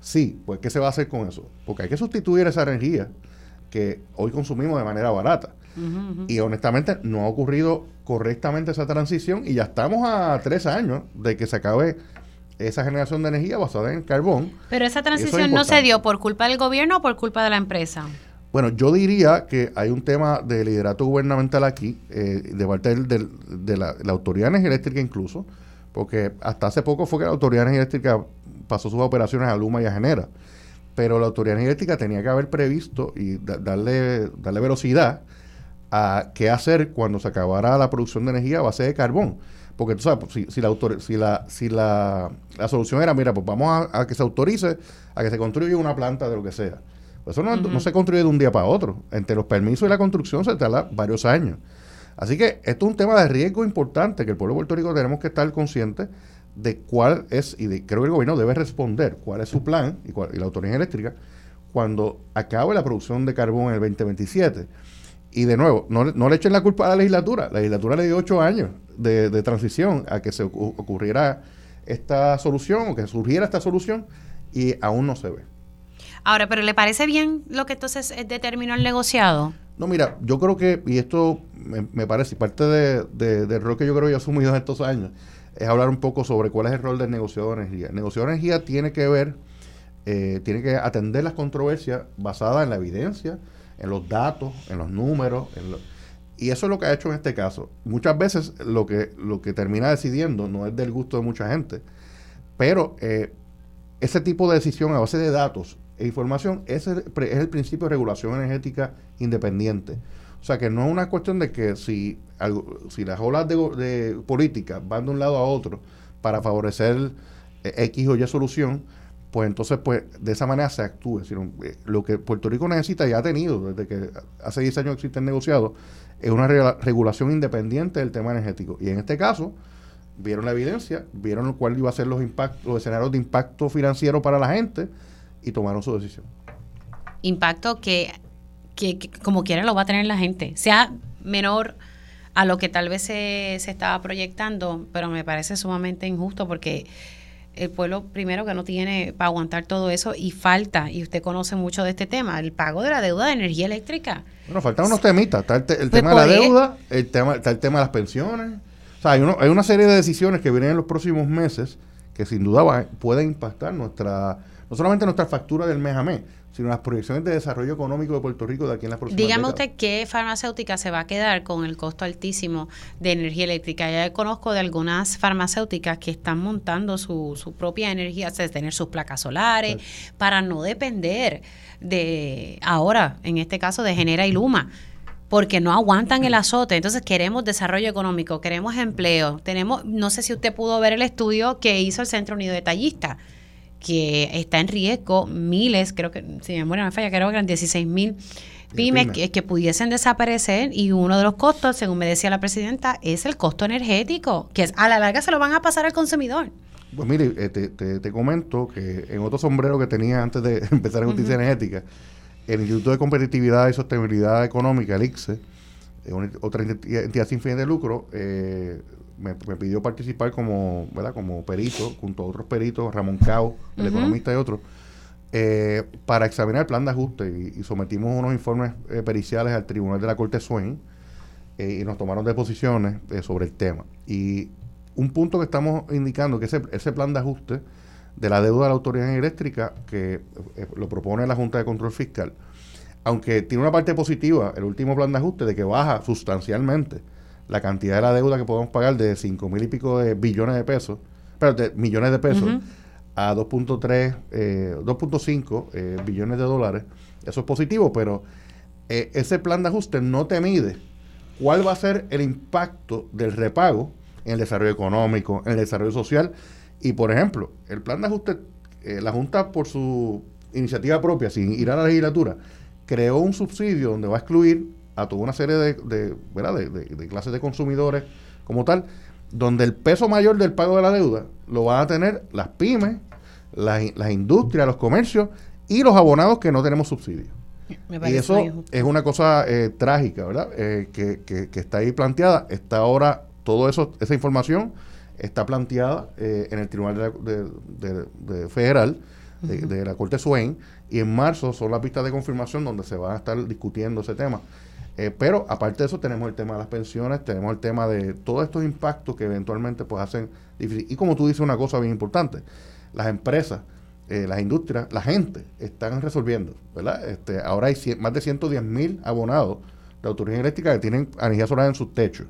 Sí, pues ¿qué se va a hacer con eso? Porque hay que sustituir esa energía que hoy consumimos de manera barata. Y honestamente no ha ocurrido correctamente esa transición y ya estamos a tres años de que se acabe esa generación de energía basada en carbón. Pero esa transición no se dio por culpa del gobierno o por culpa de la empresa. Bueno, yo diría que hay un tema de liderato gubernamental aquí, eh, de parte de la, Autoridad de Energía Eléctrica incluso, porque hasta hace poco fue que la Autoridad de Energía Eléctrica pasó sus operaciones a Luma y a Genera, pero la Autoridad de Energía Eléctrica tenía que haber previsto y darle, darle velocidad a qué hacer cuando se acabara la producción de energía a base de carbón. Porque tú sabes, si, la, si, la, si la, solución era, mira, pues vamos a, que se autorice a que se construya una planta de lo que sea. Pues eso no, se construye de un día para otro. Entre los permisos y la construcción se tarda varios años. Así que esto es un tema de riesgo importante que el pueblo de Puerto Rico tenemos que estar conscientes de cuál es, y creo que el gobierno debe responder cuál es su plan y, y la autoridad eléctrica cuando acabe la producción de carbón en el 2027 y de nuevo, no, no, le echen la culpa a la legislatura. La legislatura le dio ocho años de, transición a que se ocurriera esta solución o que surgiera esta solución y aún no se ve. Ahora, ¿pero le parece bien lo que entonces determinó el negociado? No, mira, yo creo que, y esto me, parece, parte de, del rol que yo creo que he asumido en estos años, es hablar un poco sobre cuál es el rol del negociado de energía. El negociado de energía tiene que ver, eh, tiene que atender las controversias basadas en la evidencia, en los datos, en los números. y eso es lo que ha hecho en este caso. Muchas veces lo que, lo que termina decidiendo no es del gusto de mucha gente, pero eh, ese tipo de decisión a base de datos e información es el, es el principio de regulación energética independiente. O sea que no es una cuestión de que si, si las olas de, de política van de un lado a otro para favorecer eh, X o Y solución, pues entonces pues de esa manera se actúe. Eh, lo que Puerto Rico necesita y ha tenido desde que hace 10 años existe el negociado es una regulación independiente del tema energético. Y en este caso, vieron la evidencia, vieron cuál iba a ser los impactos, los escenarios de impacto financiero para la gente y tomaron su decisión. Impacto que, que, como quiera lo va a tener la gente, sea menor a lo que tal vez se, se estaba proyectando, pero me parece sumamente injusto porque el pueblo primero que no tiene para aguantar todo eso y falta, y usted conoce mucho de este tema, el pago de la deuda de energía eléctrica. Bueno, faltan unos temitas, está el, pues tema de la deuda, el tema, está el tema de las pensiones, o sea, hay, uno, hay una serie de decisiones que vienen en los próximos meses que sin duda pueden impactar nuestra, no solamente nuestra factura del mes a mes, sino las proyecciones de desarrollo económico de Puerto Rico de aquí en las próximas Dígame usted qué farmacéutica se va a quedar con el costo altísimo de energía eléctrica. Ya conozco de algunas farmacéuticas que están montando su, su propia energía, o sea, tener sus placas solares, para no depender de ahora, en este caso, de Genera y Luma porque no aguantan el azote. Entonces queremos desarrollo económico, queremos empleo. Tenemos, no sé si usted pudo ver el estudio que hizo el Centro Unido de Tallistas que está en riesgo miles, creo que, si me memoria me falla, creo que eran 16 mil pymes que, pudiesen desaparecer y uno de los costos, según me decía la presidenta, es el costo energético, que a la larga se lo van a pasar al consumidor. Pues mire, eh, te, te, comento que en otro sombrero que tenía antes de [laughs] empezar en justicia energética, el Instituto de Competitividad y Sostenibilidad Económica, el ICSE, otra entidad sin fin de lucro, eh, me, pidió participar como, ¿verdad? como perito, junto a otros peritos, Ramón Cao, el economista y otros, eh, para examinar el plan de ajuste y, sometimos unos informes eh, periciales al Tribunal de la Corte Swain eh, y nos tomaron deposiciones sobre el tema. Y un punto que estamos indicando que ese, ese plan de ajuste de la deuda de la autoridad eléctrica que lo propone la Junta de Control Fiscal, aunque tiene una parte positiva, el último plan de ajuste de que baja sustancialmente la cantidad de la deuda que podemos pagar de 5 mil y pico de billones de pesos, pero de millones de pesos, a 2.3, 2.5 eh, eh, billones de dólares. Eso es positivo, pero eh, ese plan de ajuste no te mide cuál va a ser el impacto del repago en el desarrollo económico, en el desarrollo social. Y, por ejemplo, el plan de ajuste, la Junta, por su iniciativa propia, sin ir a la legislatura, creó un subsidio donde va a excluir a toda una serie de, de, de, clases de consumidores como tal, donde el peso mayor del pago de la deuda lo van a tener las pymes, las, las industrias, los comercios y los abonados que no tenemos subsidio. y eso es una cosa eh, trágica, ¿verdad? Eh, que, que, está ahí planteada. Está ahora, todo eso, esa información está planteada eh, en el Tribunal de, Federal de, la Corte Swain y en marzo son las vistas de confirmación donde se va a estar discutiendo ese tema. Eh, pero aparte de eso tenemos el tema de las pensiones, tenemos el tema de todos estos impactos que eventualmente pues hacen difícil. Y como tú dices una cosa bien importante, las empresas eh, las industrias, la gente están resolviendo, ¿verdad? Este, ahora hay más de 110 mil abonados de autoridad eléctrica que tienen energía solar en sus techos.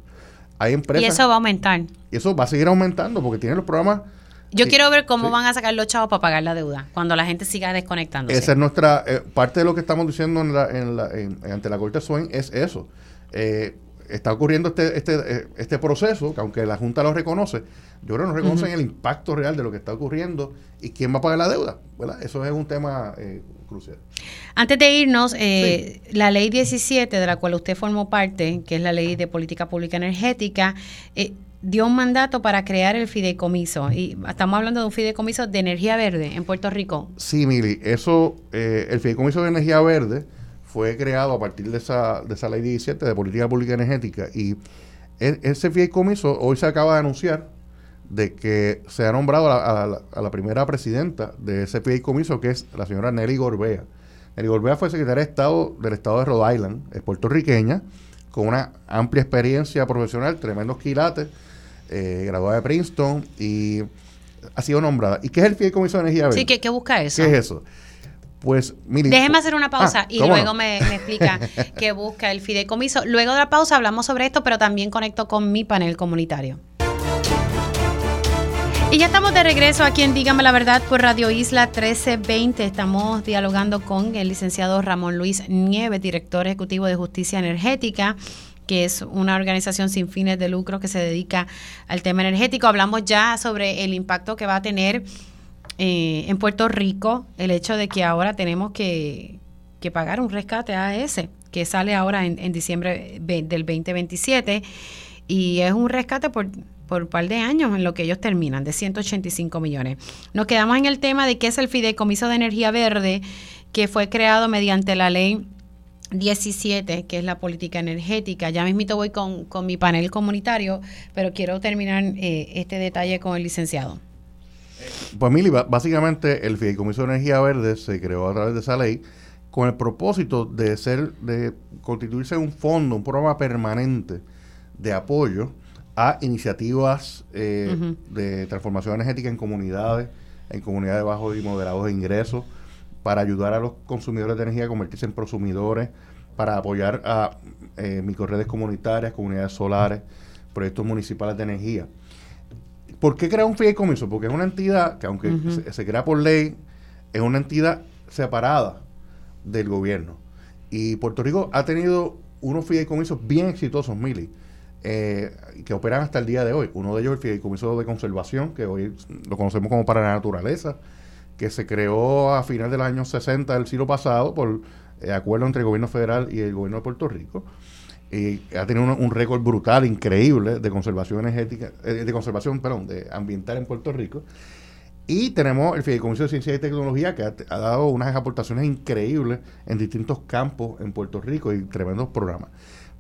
Hay empresas... Y eso va a aumentar. Y eso va a seguir aumentando porque tienen los programas... Yo quiero ver cómo van a sacar los chavos para pagar la deuda cuando la gente siga desconectándose. Esa es nuestra... Eh, parte de lo que estamos diciendo en la, en la, ante la Corte Swain es eso. Eh, está ocurriendo este, este, eh, este proceso, que aunque la Junta lo reconoce, yo creo que no reconocen el impacto real de lo que está ocurriendo y quién va a pagar la deuda. ¿verdad? Eso es un tema eh, crucial. Antes de irnos, eh, la ley 17, de la cual usted formó parte, que es la ley de política pública energética, dio un mandato para crear el fideicomiso. Y estamos hablando de un fideicomiso de energía verde en Puerto Rico. Sí, Mili, eso, el fideicomiso de energía verde fue creado a partir de esa, de esa ley 17 de política pública energética y e, ese fideicomiso hoy se acaba de anunciar de que se ha nombrado a la, primera presidenta de ese fideicomiso que es la señora Nelly Gorbea. Nelly Gorbea fue secretaria de Estado del Estado de Rhode Island, es puertorriqueña, con una amplia experiencia profesional, tremendos quilates, eh, graduada de Princeton y ha sido nombrada. ¿Y qué es el Fideicomiso de Energía Verde? Sí, ¿qué, qué busca eso? ¿Qué es eso? Pues, Déjeme hacer una pausa ah, y luego me, explica [laughs] qué busca el fideicomiso. Luego de la pausa hablamos sobre esto, pero también conecto con mi panel comunitario. Y ya estamos de regreso aquí en Dígame la Verdad por Radio Isla 1320. Estamos dialogando con el licenciado Ramón Luis Nieves, director ejecutivo de Justicia Energética que es una organización sin fines de lucro que se dedica al tema energético. Hablamos ya sobre el impacto que va a tener eh, en Puerto Rico el hecho de que ahora tenemos que, pagar un rescate AES que sale ahora en, diciembre del 2027 y es un rescate por, por un par de años en lo que ellos terminan, de 185 millones. Nos quedamos en el tema de qué es el Fideicomiso de Energía Verde, que fue creado mediante la ley 17, que es la política energética. Ya mismito voy con, con mi panel comunitario, pero quiero terminar eh, este detalle con el licenciado. Pues Mili, básicamente el Fideicomiso de Energía Verde se creó a través de esa ley con el propósito de ser, de constituirse un fondo, un programa permanente de apoyo a iniciativas eh, de transformación energética en comunidades, en comunidades de bajos y moderados ingresos, para ayudar a los consumidores de energía a convertirse en prosumidores, para apoyar a eh, microredes comunitarias, comunidades solares, proyectos municipales de energía. ¿Por qué crea un fideicomiso? Porque es una entidad que aunque se, crea por ley, es una entidad separada del gobierno. Y Puerto Rico ha tenido unos fideicomisos bien exitosos, Mili, eh, que operan hasta el día de hoy. Uno de ellos es el fideicomiso de conservación, que hoy lo conocemos como para la naturaleza, que se creó a finales del año 60 del siglo pasado por eh, acuerdo entre el gobierno federal y el gobierno de Puerto Rico y ha tenido un, récord brutal, increíble de conservación energética, eh, de conservación, perdón, de ambiental en Puerto Rico. Y tenemos el Fideicomiso de Ciencia y Tecnología que ha, dado unas aportaciones increíbles en distintos campos en Puerto Rico y tremendos programas.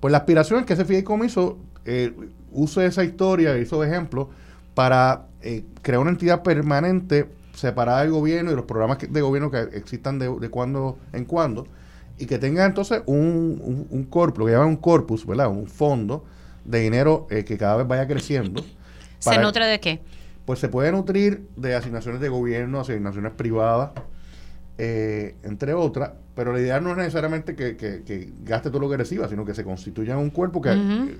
Pues la aspiración es que ese Fideicomiso eh, use esa historia, hizo de ejemplo, para eh, crear una entidad permanente separada del gobierno y los programas de gobierno que existan de, de cuando en cuando y que tenga entonces un, un, corpus, lo que llaman un corpus, ¿verdad? Un fondo de dinero eh, que cada vez vaya creciendo. ¿Se nutre de qué? Pues se puede nutrir de asignaciones de gobierno, asignaciones privadas, eh, entre otras, pero la idea no es necesariamente que, gaste todo lo que reciba, sino que se constituya un cuerpo que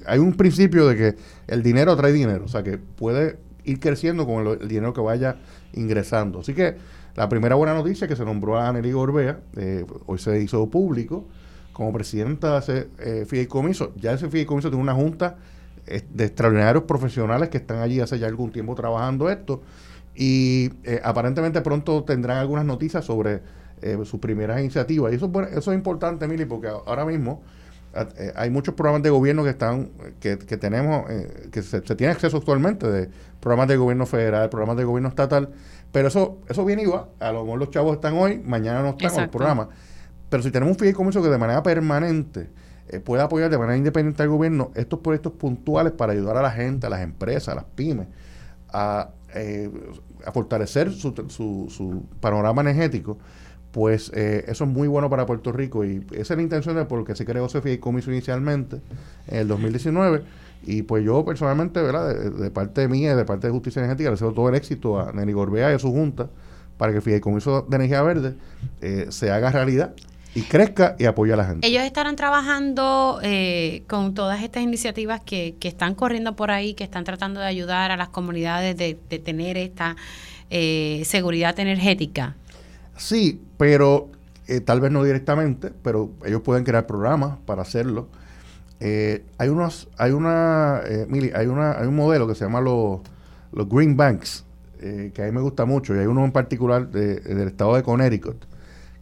hay un principio de que el dinero trae dinero, o sea que puede ir creciendo con el dinero que vaya ingresando. Así que la primera buena noticia es que se nombró a Nelly Gorbea, eh, hoy se hizo público, como presidenta de ese eh, fideicomiso. Ya ese fideicomiso tiene una junta eh, de extraordinarios profesionales que están allí hace ya algún tiempo trabajando esto y aparentemente pronto tendrán algunas noticias sobre sus primeras iniciativas. Y eso, eso es importante, Mili, porque ahora mismo hay muchos programas de gobierno que están que, tenemos que se, se, tiene acceso actualmente de programas de gobierno federal, programas de gobierno estatal pero eso, eso viene y va. A lo mejor los chavos están hoy, mañana no están en el programa. Pero si tenemos un fideicomiso que de manera permanente eh, pueda apoyar de manera independiente al gobierno estos proyectos puntuales para ayudar a la gente, a las empresas, a las pymes, a, eh, a fortalecer su, su, su, panorama energético, pues eh, eso es muy bueno para Puerto Rico y esa es la intención de por qué se creó ese fideicomiso inicialmente en el 2019 y pues yo personalmente, ¿verdad? De, parte mía y de parte de Justicia Energética, le deseo todo el éxito a Nelly Gorbea y a su junta para que el Fideicomiso de Energía Verde eh, se haga realidad y crezca y apoye a la gente. Ellos estarán trabajando eh, con todas estas iniciativas que, que, están corriendo por ahí, que están tratando de ayudar a las comunidades de, tener esta eh, seguridad energética. Sí, pero eh, tal vez no directamente, pero ellos pueden crear programas para hacerlo. hay unos, hay una, hay una, hay un modelo que se llama los, los Green Banks, que a mí me gusta mucho, y hay uno en particular del estado de Connecticut,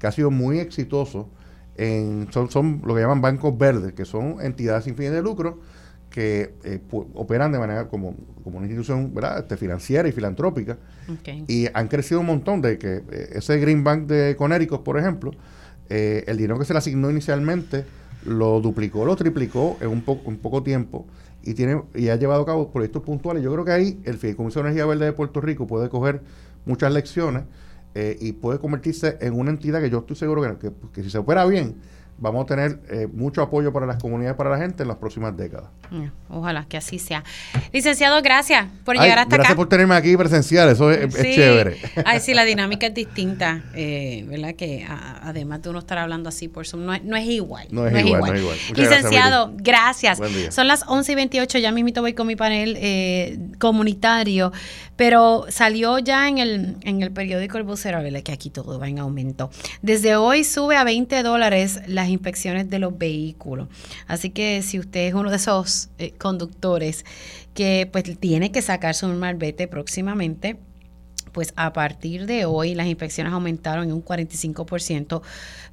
que ha sido muy exitoso. En, son, son lo que llaman bancos verdes, que son entidades sin fines de lucro que eh, operan de manera como, como una institución ¿verdad? Este, financiera y filantrópica. Y han crecido un montón de que eh, ese Green Bank de Conéricos, por ejemplo, eh, el dinero que se le asignó inicialmente lo duplicó, lo triplicó en un, poco un poco tiempo y tiene y ha llevado a cabo proyectos puntuales. Yo creo que ahí el Fideicomiso de Energía Verde de Puerto Rico puede coger muchas lecciones y puede convertirse en una entidad que yo estoy seguro que, que si se opera bien, vamos a tener eh, mucho apoyo para las comunidades, para la gente en las próximas décadas. Mm, ojalá que así sea. Licenciado, gracias por llegar hasta acá. Gracias por tenerme aquí presencial, eso es, chévere. Ay, sí, la [laughs] dinámica es distinta, eh, ¿verdad? Que además de uno estar hablando así por Zoom, no es, no es igual. No es, igual, no es igual. Licenciado, gracias. Son las 11 y 28, ya mismito voy con mi panel eh, comunitario, pero salió ya en el, en el periódico El Vocero, ¿verdad? Que aquí todo va en aumento. Desde hoy sube a 20 dólares las inspecciones de los vehículos. Así que si usted es uno de esos eh, conductores que pues tiene que sacar su malvete próximamente, pues a partir de hoy las inspecciones aumentaron en un 45%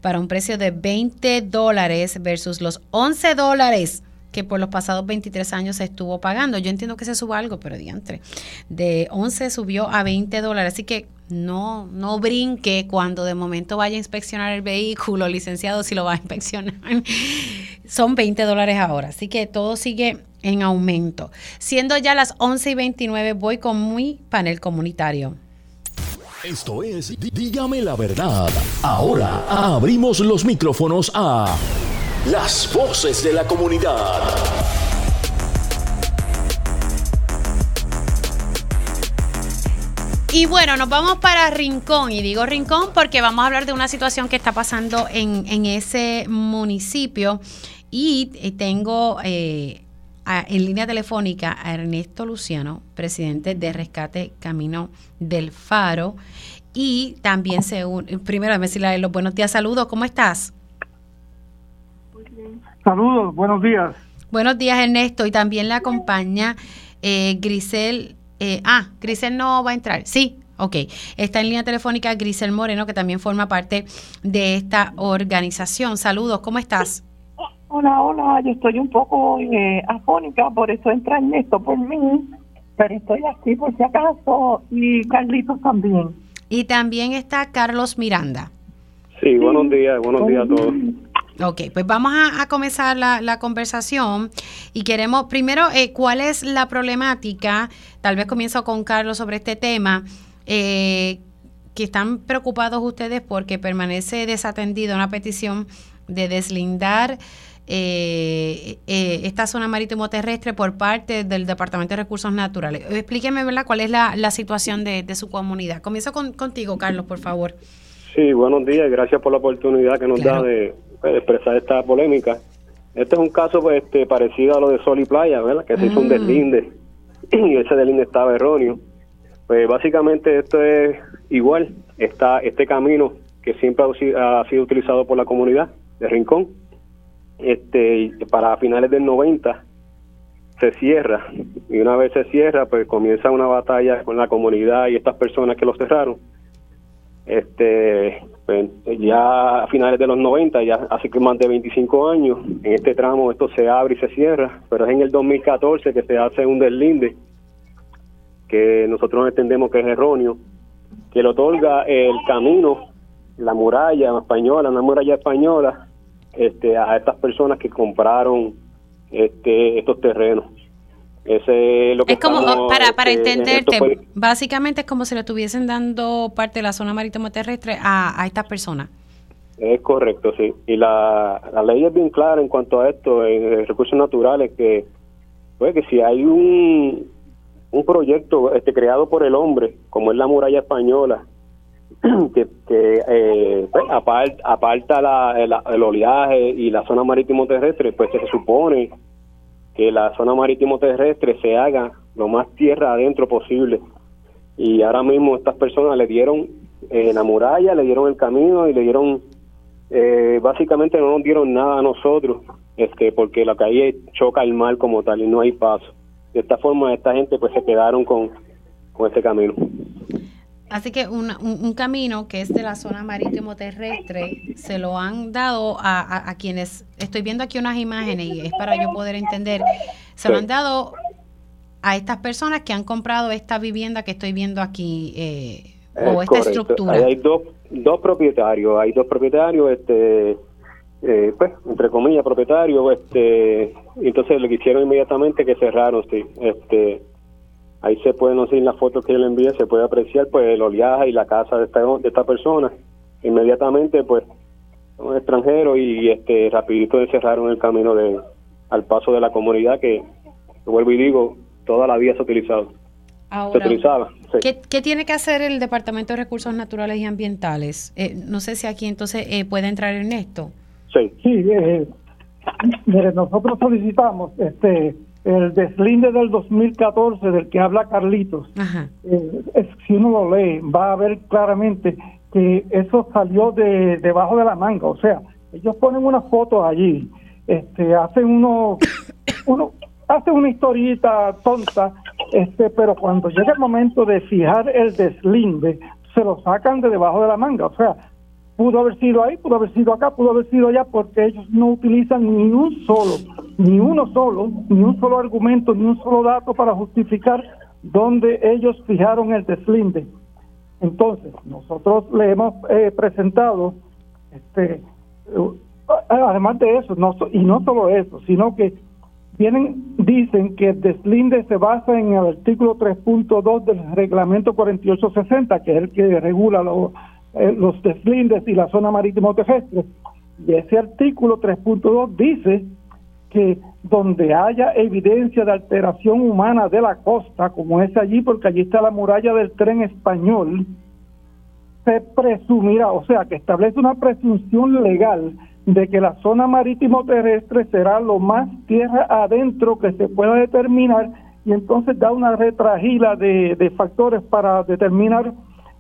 para un precio de 20 dólares versus los 11 dólares que por los pasados 23 años se estuvo pagando. Yo entiendo que se suba algo, pero diantre. De 11 subió a 20 dólares. Así que no, no brinque cuando de momento vaya a inspeccionar el vehículo, licenciado, si lo va a inspeccionar. Son 20 dólares ahora. Así que todo sigue en aumento. Siendo ya las 11 y 29, voy con mi panel comunitario. Esto es Dígame la verdad. Ahora abrimos los micrófonos a las voces de la comunidad. Y bueno, nos vamos para Rincón. Y digo Rincón porque vamos a hablar de una situación que está pasando en, ese municipio. Y eh, tengo eh, en línea telefónica a Ernesto Luciano, presidente de Rescate Camino del Faro. Y también, según, primero, decirle los buenos días, saludos, ¿cómo estás? Saludos, buenos días. Buenos días, Ernesto. Y también le acompaña eh, Grisel. Eh, ah, Grisel no va a entrar. Sí, ok. Está en línea telefónica Grisel Moreno, que también forma parte de esta organización. Saludos, ¿cómo estás? Hola, hola. Yo estoy un poco eh, afónica, por eso entra Ernesto por mí. Pero estoy aquí por si acaso. Y Carlitos también. Y también está Carlos Miranda. Sí, buenos días, buenos días a todos. Ok, pues vamos a, comenzar la, conversación y queremos primero, eh, ¿cuál es la problemática? Tal vez comienzo con Carlos sobre este tema. Eh, que están preocupados ustedes porque permanece desatendida una petición de deslindar eh, esta zona marítimo terrestre por parte del Departamento de Recursos Naturales. Explíqueme, ¿verdad?, cuál es la, situación de, su comunidad. Comienzo contigo, Carlos, por favor. Sí, buenos días. Gracias por la oportunidad que nos da de, pues, expresar esta polémica. Este es un caso pues, este, parecido a lo de Sol y Playa, ¿verdad? Que se hizo un mm. deslinde [clears throat] y ese deslinde estaba erróneo. Pues básicamente esto es igual, está este camino que siempre ha, sido utilizado por la comunidad de Rincón, este para finales del 90 se cierra y una vez se cierra pues comienza una batalla con la comunidad y estas personas que lo cerraron este pues, ya a finales de los 90, ya hace más de 25 años, en este tramo esto se abre y se cierra, pero es en el 2014 que se hace un deslinde que nosotros entendemos que es erróneo, que le otorga el camino, la muralla española, una muralla española, este, a estas personas que compraron este, estos terrenos. Ese es lo que es como, para, para este, entenderte, básicamente es como si le estuviesen dando parte de la zona marítimo terrestre a, a estas personas. Es correcto, sí. Y la, la ley es bien clara en cuanto a esto, en recursos naturales, que, pues, que si hay un, un proyecto este creado por el hombre, como es la muralla española, [clears throat] que, que eh, pues, aparta la, el, oleaje y la zona marítimo terrestre, pues se supone que la zona marítimo terrestre se haga lo más tierra adentro posible. Y ahora mismo estas personas le dieron eh, la muralla, le dieron el camino y le dieron, eh, básicamente no nos dieron nada a nosotros, este porque la calle choca el mar como tal y no hay paso. De esta forma esta gente pues se quedaron con, con este camino. Así que un, un, camino que es de la zona marítimo terrestre se lo han dado a, a, quienes, estoy viendo aquí unas imágenes y es para yo poder entender, se lo han dado a estas personas que han comprado esta vivienda que estoy viendo aquí eh, o esta estructura. Hay, dos, dos propietarios, hay dos propietarios, este, eh, pues, entre comillas, propietarios, este, entonces lo que hicieron inmediatamente que cerraron, sí, este Ahí se pueden, no sé, en las fotos que yo le envíe, se puede apreciar pues el oleaje y la casa de esta, de esta persona. Inmediatamente, pues, un extranjero y este rapidito encerraron el camino de al paso de la comunidad que, vuelvo y digo, toda la vida se ha utilizado. se utilizaba. ¿qué, tiene que hacer el Departamento de Recursos Naturales y Ambientales? Eh, no sé si aquí entonces eh, puede entrar en esto. Sí. Sí, eh, nosotros solicitamos este el deslinde del 2014 del que habla Carlitos, eh, es, si uno lo lee, va a ver claramente que eso salió de debajo de la manga. O sea, ellos ponen una foto allí, este, hacen uno, [coughs] uno hace una historita tonta, este, pero cuando llega el momento de fijar el deslinde, se lo sacan de debajo de la manga. O sea, pudo haber sido ahí, pudo haber sido acá, pudo haber sido allá, porque ellos no utilizan ni un solo, ni uno solo, ni un solo argumento, ni un solo dato para justificar dónde ellos fijaron el deslinde. Entonces, nosotros le hemos eh, presentado, este, eh, además de eso, no, y no solo eso, sino que vienen, dicen que el deslinde se basa en el artículo 3.2 del reglamento 4860, que es el que regula lo, eh, los deslindes y la zona marítimo terrestre. Y ese artículo 3.2 dice que donde haya evidencia de alteración humana de la costa, como es allí, porque allí está la muralla del tren español, se presumirá, o sea, que establece una presunción legal de que la zona marítimo terrestre será lo más tierra adentro que se pueda determinar y entonces da una retragila de, de factores para determinar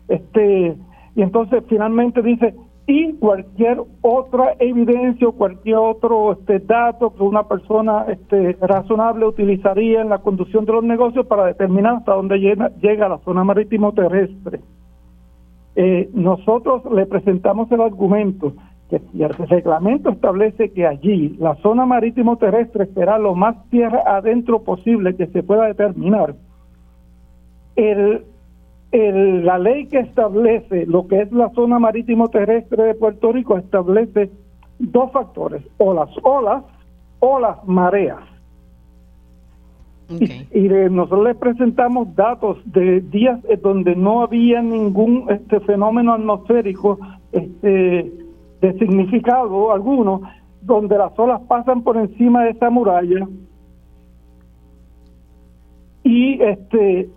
este y entonces finalmente dice, y cualquier otra evidencia o cualquier otro este, dato que una persona este, razonable utilizaría en la conducción de los negocios para determinar hasta dónde llega, la zona marítimo terrestre. Eh, nosotros le presentamos el argumento que si el reglamento establece que allí la zona marítimo terrestre será lo más tierra adentro posible que se pueda determinar, el la ley que establece lo que es la zona marítimo terrestre de Puerto Rico establece dos factores, o las olas o las mareas. Y, nosotros les presentamos datos de días donde no había ningún este fenómeno atmosférico este, de significado alguno, donde las olas pasan por encima de esa muralla y este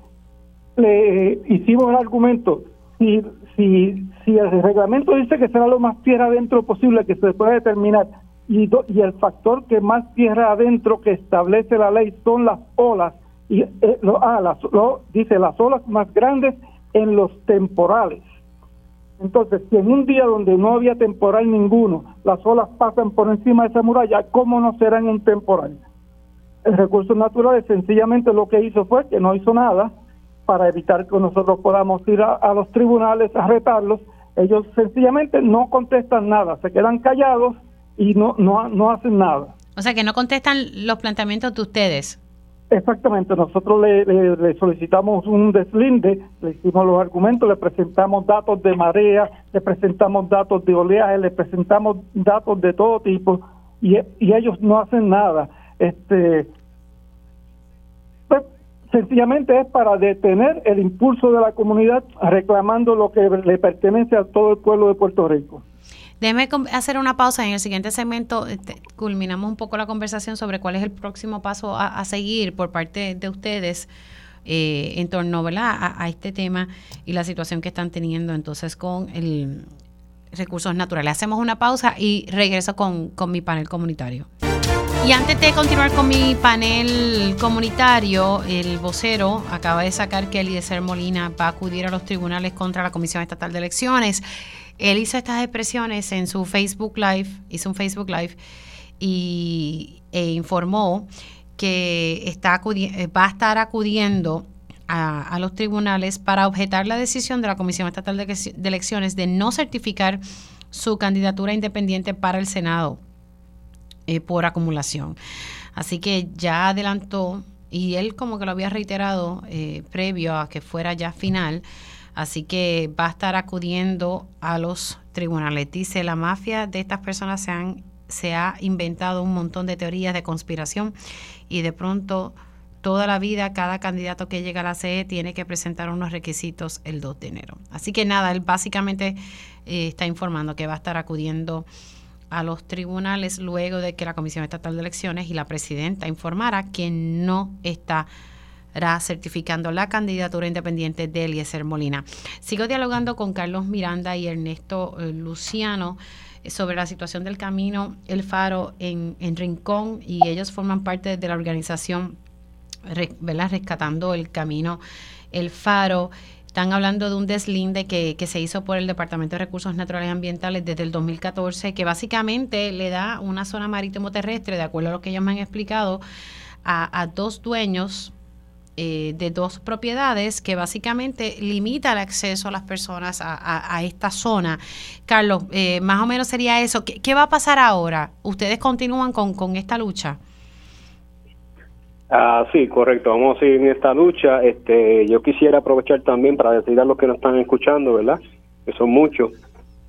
le hicimos el argumento, si, si, si el reglamento dice que será lo más tierra adentro posible que se pueda determinar, y, y el factor que más tierra adentro que establece la ley son las olas, y eh, lo, ah, lo, dice las olas más grandes en los temporales. Entonces, si en un día donde no había temporal ninguno, las olas pasan por encima de esa muralla, ¿cómo no será en un temporal? El recurso natural sencillamente lo que hizo fue que no hizo nada, para evitar que nosotros podamos ir a, los tribunales a retarlos. Ellos sencillamente no contestan nada, se quedan callados y no, no, no hacen nada. O sea que no contestan los planteamientos de ustedes. Exactamente, nosotros le, solicitamos un deslinde, le hicimos los argumentos, le presentamos datos de marea, le presentamos datos de oleaje, le presentamos datos de todo tipo y, y ellos no hacen nada. Este, sencillamente es para detener el impulso de la comunidad reclamando lo que le pertenece a todo el pueblo de Puerto Rico. Déjeme hacer una pausa. En el siguiente segmento este, culminamos un poco la conversación sobre cuál es el próximo paso a, seguir por parte de ustedes eh, en torno A, a, este tema y la situación que están teniendo entonces con el recursos naturales. Hacemos una pausa y regreso con, con mi panel comunitario. Y antes de continuar con mi panel comunitario, el vocero acaba de sacar que Eliezer Molina va a acudir a los tribunales contra la Comisión Estatal de Elecciones. Él hizo estas expresiones en su Facebook Live, hizo un Facebook Live y, e informó que está va a estar acudiendo a, los tribunales para objetar la decisión de la Comisión Estatal de Elecciones de no certificar su candidatura independiente para el Senado eh, por acumulación. Así que ya adelantó, y él como que lo había reiterado eh, previo a que fuera ya final, así que va a estar acudiendo a los tribunales. Dice, la mafia de estas personas se, han, se ha inventado un montón de teorías de conspiración y de pronto toda la vida cada candidato que llega a la CE tiene que presentar unos requisitos el 2 de enero. Así que nada, él básicamente eh, está informando que va a estar acudiendo a los tribunales luego de que la Comisión Estatal de Elecciones y la presidenta informara que no estará certificando la candidatura independiente de Eliezer Molina. Sigo dialogando con Carlos Miranda y Ernesto eh, Luciano eh, sobre la situación del camino El Faro en, en Rincón y ellos forman parte de la organización rescatando el camino El Faro. Están hablando de un deslinde que, que, se hizo por el Departamento de Recursos Naturales y Ambientales desde el 2014, que básicamente le da una zona marítimo terrestre, de acuerdo a lo que ellos me han explicado, a, dos dueños eh, de dos propiedades que básicamente limita el acceso a las personas a, esta zona. Carlos, eh, más o menos sería eso. ¿Qué, ¿Qué, va a pasar ahora? ¿Ustedes continúan con, con esta lucha? Ah, sí, correcto. Vamos a seguir en esta lucha. Este, yo quisiera aprovechar también para decir a los que nos están escuchando, ¿verdad? Que son muchos,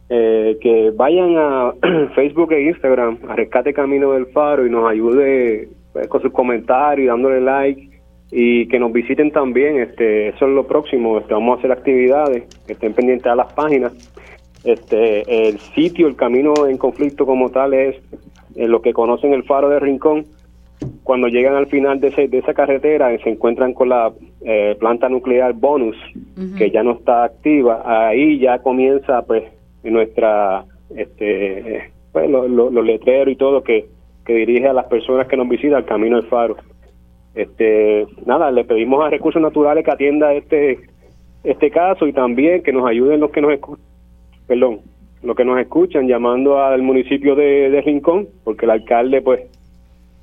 eh, que vayan a [clears throat] Facebook e Instagram, a Rescate Camino del Faro y nos ayude pues, con sus comentarios, dándole like y que nos visiten también. Este, eso es lo próximo. Este, vamos a hacer actividades, estén pendientes a las páginas. Este, el sitio, el camino en conflicto como tal es en eh, lo que conocen el Faro de Rincón cuando llegan al final de, de esa carretera se encuentran con la eh, planta nuclear bonus que ya no está activa. Ahí ya comienza pues nuestra este pues, los letreros y todo que, que dirige a las personas que nos visitan al camino del faro. Este nada le pedimos a recursos naturales que atienda este este caso y también que nos ayuden los que nos escuchan perdón los que nos escuchan llamando al municipio de, de Rincón porque el alcalde pues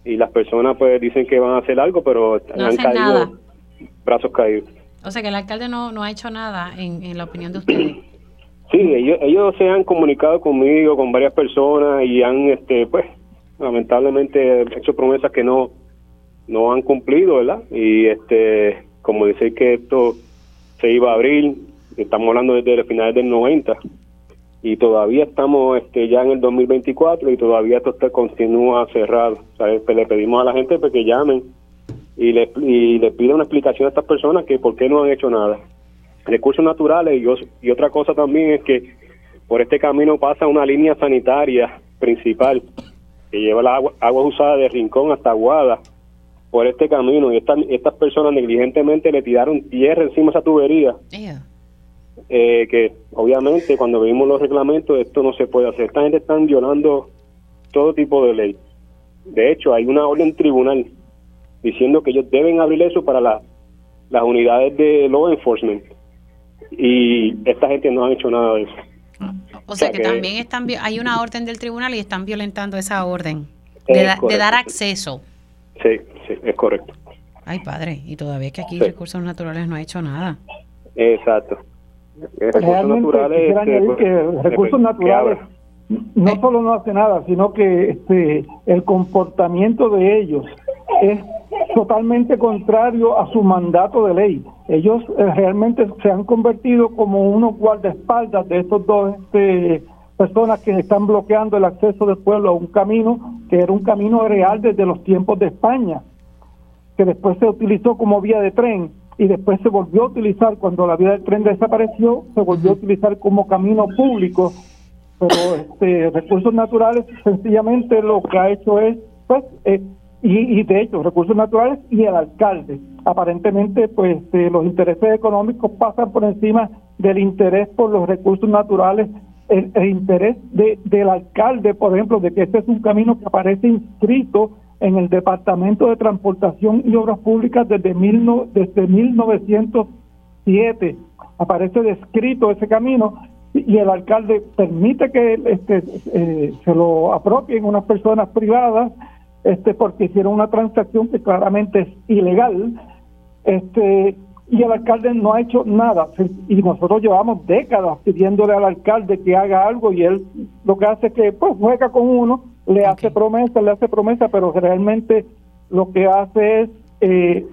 y las personas pues dicen que van a hacer algo, pero han caído brazos caídos. O sea que el alcalde no, no ha hecho nada en, la opinión de ustedes. Sí, ellos, ellos se han comunicado conmigo, con varias personas y han, este, pues, lamentablemente hecho promesas que no, no han cumplido, ¿verdad? Y este, como dice que esto se iba a abrir, estamos hablando desde el finales del 90, y todavía estamos este, ya en el 2024 y todavía esto está, continúa cerrado. Pues, le pedimos a la gente pues, que llamen y le, y le pida una explicación a estas personas que por qué no han hecho nada. Recursos naturales y, y otra cosa también es que por este camino pasa una línea sanitaria principal que lleva la agua, agua usada de Rincón hasta Aguada por este camino y estas, estas personas negligentemente le tiraron tierra encima de esa tubería. Eh, que obviamente cuando vimos los reglamentos esto no se puede hacer. Esta gente están violando todo tipo de ley. De hecho, hay una orden tribunal diciendo que ellos deben abrir eso para las unidades de law enforcement. Y esta gente no ha hecho nada de eso. O, sea, que, también están hay una orden del tribunal y están violentando esa orden de, de dar acceso. Sí, sí, es correcto. Ay, padre, y todavía que aquí Recursos Naturales no ha hecho nada. Exacto. Recursos naturales, este, pues, que recursos naturales no solo no hace nada, sino que este, el comportamiento de ellos es totalmente contrario a su mandato de ley. Ellos eh, realmente se han convertido como unos guardaespaldas de estos dos este, personas que están bloqueando el acceso del pueblo a un camino que era un camino real desde los tiempos de España, que después se utilizó como vía de tren y después se volvió a utilizar cuando la vía del tren desapareció, se volvió a utilizar como camino público, pero [laughs] este recursos naturales sencillamente lo que ha hecho es pues eh, y, de hecho recursos naturales y el alcalde. Aparentemente, pues eh, los intereses económicos pasan por encima del interés por los recursos naturales, el, interés de, del alcalde, por ejemplo, de que este es un camino que aparece inscrito en el Departamento de Transportación y Obras Públicas desde, mil desde 1907. Aparece descrito ese camino y el alcalde permite que este, eh, se lo apropien unas personas privadas este porque hicieron una transacción que claramente es ilegal este y el alcalde no ha hecho nada. Y nosotros llevamos décadas pidiéndole al alcalde que haga algo y él lo que hace es que pues juega con uno le hace promesa le hace promesa pero realmente lo que hace es eh,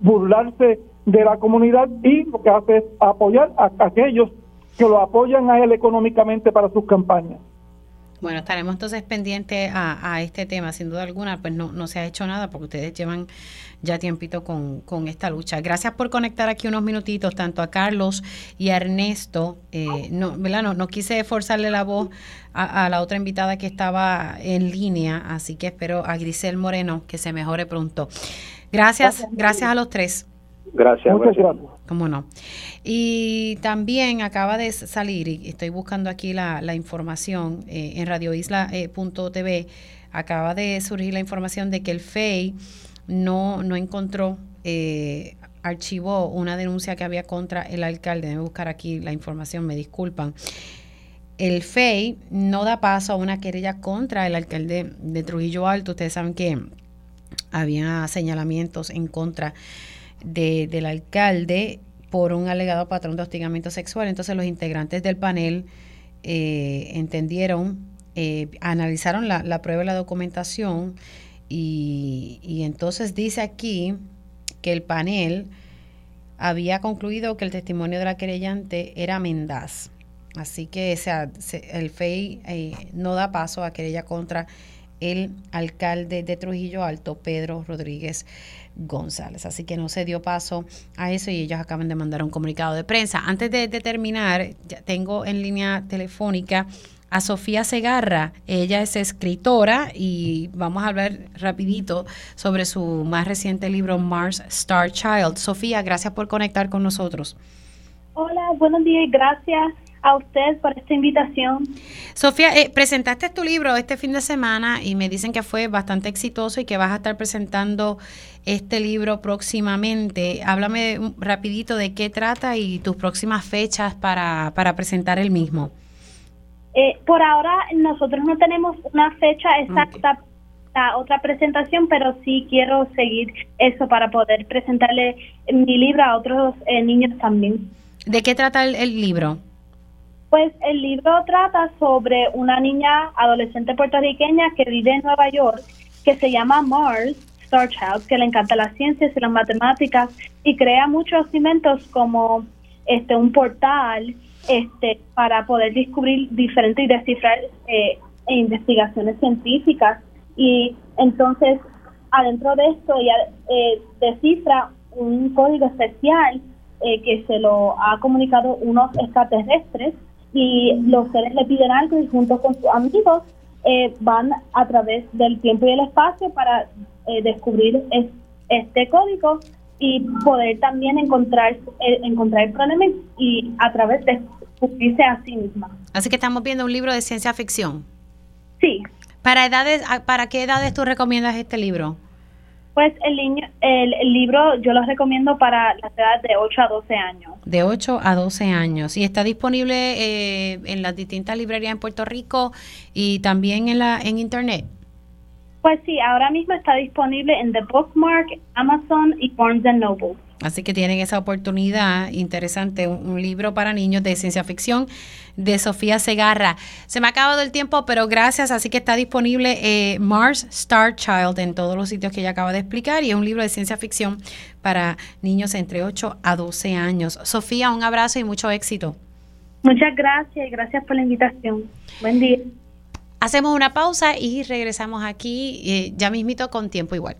burlarse de la comunidad y lo que hace es apoyar a aquellos que lo apoyan a él económicamente para sus campañas bueno, estaremos entonces pendientes a, este tema, sin duda alguna, pues no, no se ha hecho nada porque ustedes llevan ya tiempito con, con esta lucha. Gracias por conectar aquí unos minutitos, tanto a Carlos y a Ernesto. Eh, no, ¿verdad? No, no quise forzarle la voz a, la otra invitada que estaba en línea, así que espero a Grisel Moreno que se mejore pronto. Gracias, gracias a los tres. Gracias. Muchas gracias. ¿Cómo no? Y también acaba de salir, y estoy buscando aquí la, la información eh, en radioisla.tv, acaba de surgir la información de que el FEI no, no encontró, eh, archivó una denuncia que había contra el alcalde. Debo buscar aquí la información, me disculpan. El FEI no da paso a una querella contra el alcalde de Trujillo Alto. Ustedes saben que había señalamientos en contra de, del alcalde por un alegado patrón de hostigamiento sexual. Entonces los integrantes del panel eh, entendieron, eh, analizaron la, la, prueba y la documentación y, y entonces dice aquí que el panel había concluido que el testimonio de la querellante era mendaz. Así que sea, el FEI eh, no da paso a querella contra el alcalde de Trujillo Alto, Pedro Rodríguez González. Así que no se dio paso a eso y ellos acaban de mandar un comunicado de prensa. Antes de, terminar, ya tengo en línea telefónica a Sofía Segarra. Ella es escritora y vamos a hablar rapidito sobre su más reciente libro Mars Star Child. Sofía, gracias por conectar con nosotros. Hola, buenos días gracias a usted por esta invitación. Sofía, eh, presentaste tu libro este fin de semana y me dicen que fue bastante exitoso y que vas a estar presentando este libro próximamente. Háblame rapidito de qué trata y tus próximas fechas para, para presentar el mismo. Eh, por ahora nosotros no tenemos una fecha exacta para otra presentación, pero sí quiero seguir eso para poder presentarle mi libro a otros eh, niños también. ¿De qué trata el libro? Pues el libro trata sobre una niña adolescente puertorriqueña que vive en Nueva York, que se llama Mars Star Child, que le encanta las ciencias y las matemáticas y crea muchos cimentos como este un portal este para poder descubrir diferentes y descifrar eh, investigaciones científicas. Y entonces adentro de esto ella eh, descifra un código especial eh, que se lo ha comunicado unos extraterrestres y los seres le piden algo y junto con sus amigos eh, van a través del tiempo y el espacio para eh, descubrir este código y poder también encontrar, eh, encontrar el problema y a través de descubrirse a sí misma. Así que estamos viendo un libro de ciencia ficción. Sí. ¿Para, edades, ¿Para qué edades tú recomiendas este libro? Pues el, niño, el, libro yo lo recomiendo para las edades de 8 a 12 años. De 8 a 12 años. ¿Y está disponible eh, en las distintas librerías en Puerto Rico y también en, la, en Internet? Pues sí, ahora mismo está disponible en The Bookmark, Amazon y Barnes Noble. Así que tienen esa oportunidad interesante, un, libro para niños de ciencia ficción de Sofía Segarra. Se me ha acabado el tiempo, pero gracias, así que está disponible eh, Mars Star Child en todos los sitios que ella acaba de explicar y es un libro de ciencia ficción para niños entre 8 a 12 años. Sofía, un abrazo y mucho éxito. Muchas gracias y gracias por la invitación. Buen día. Hacemos una pausa y regresamos aquí eh, ya mismito con tiempo igual.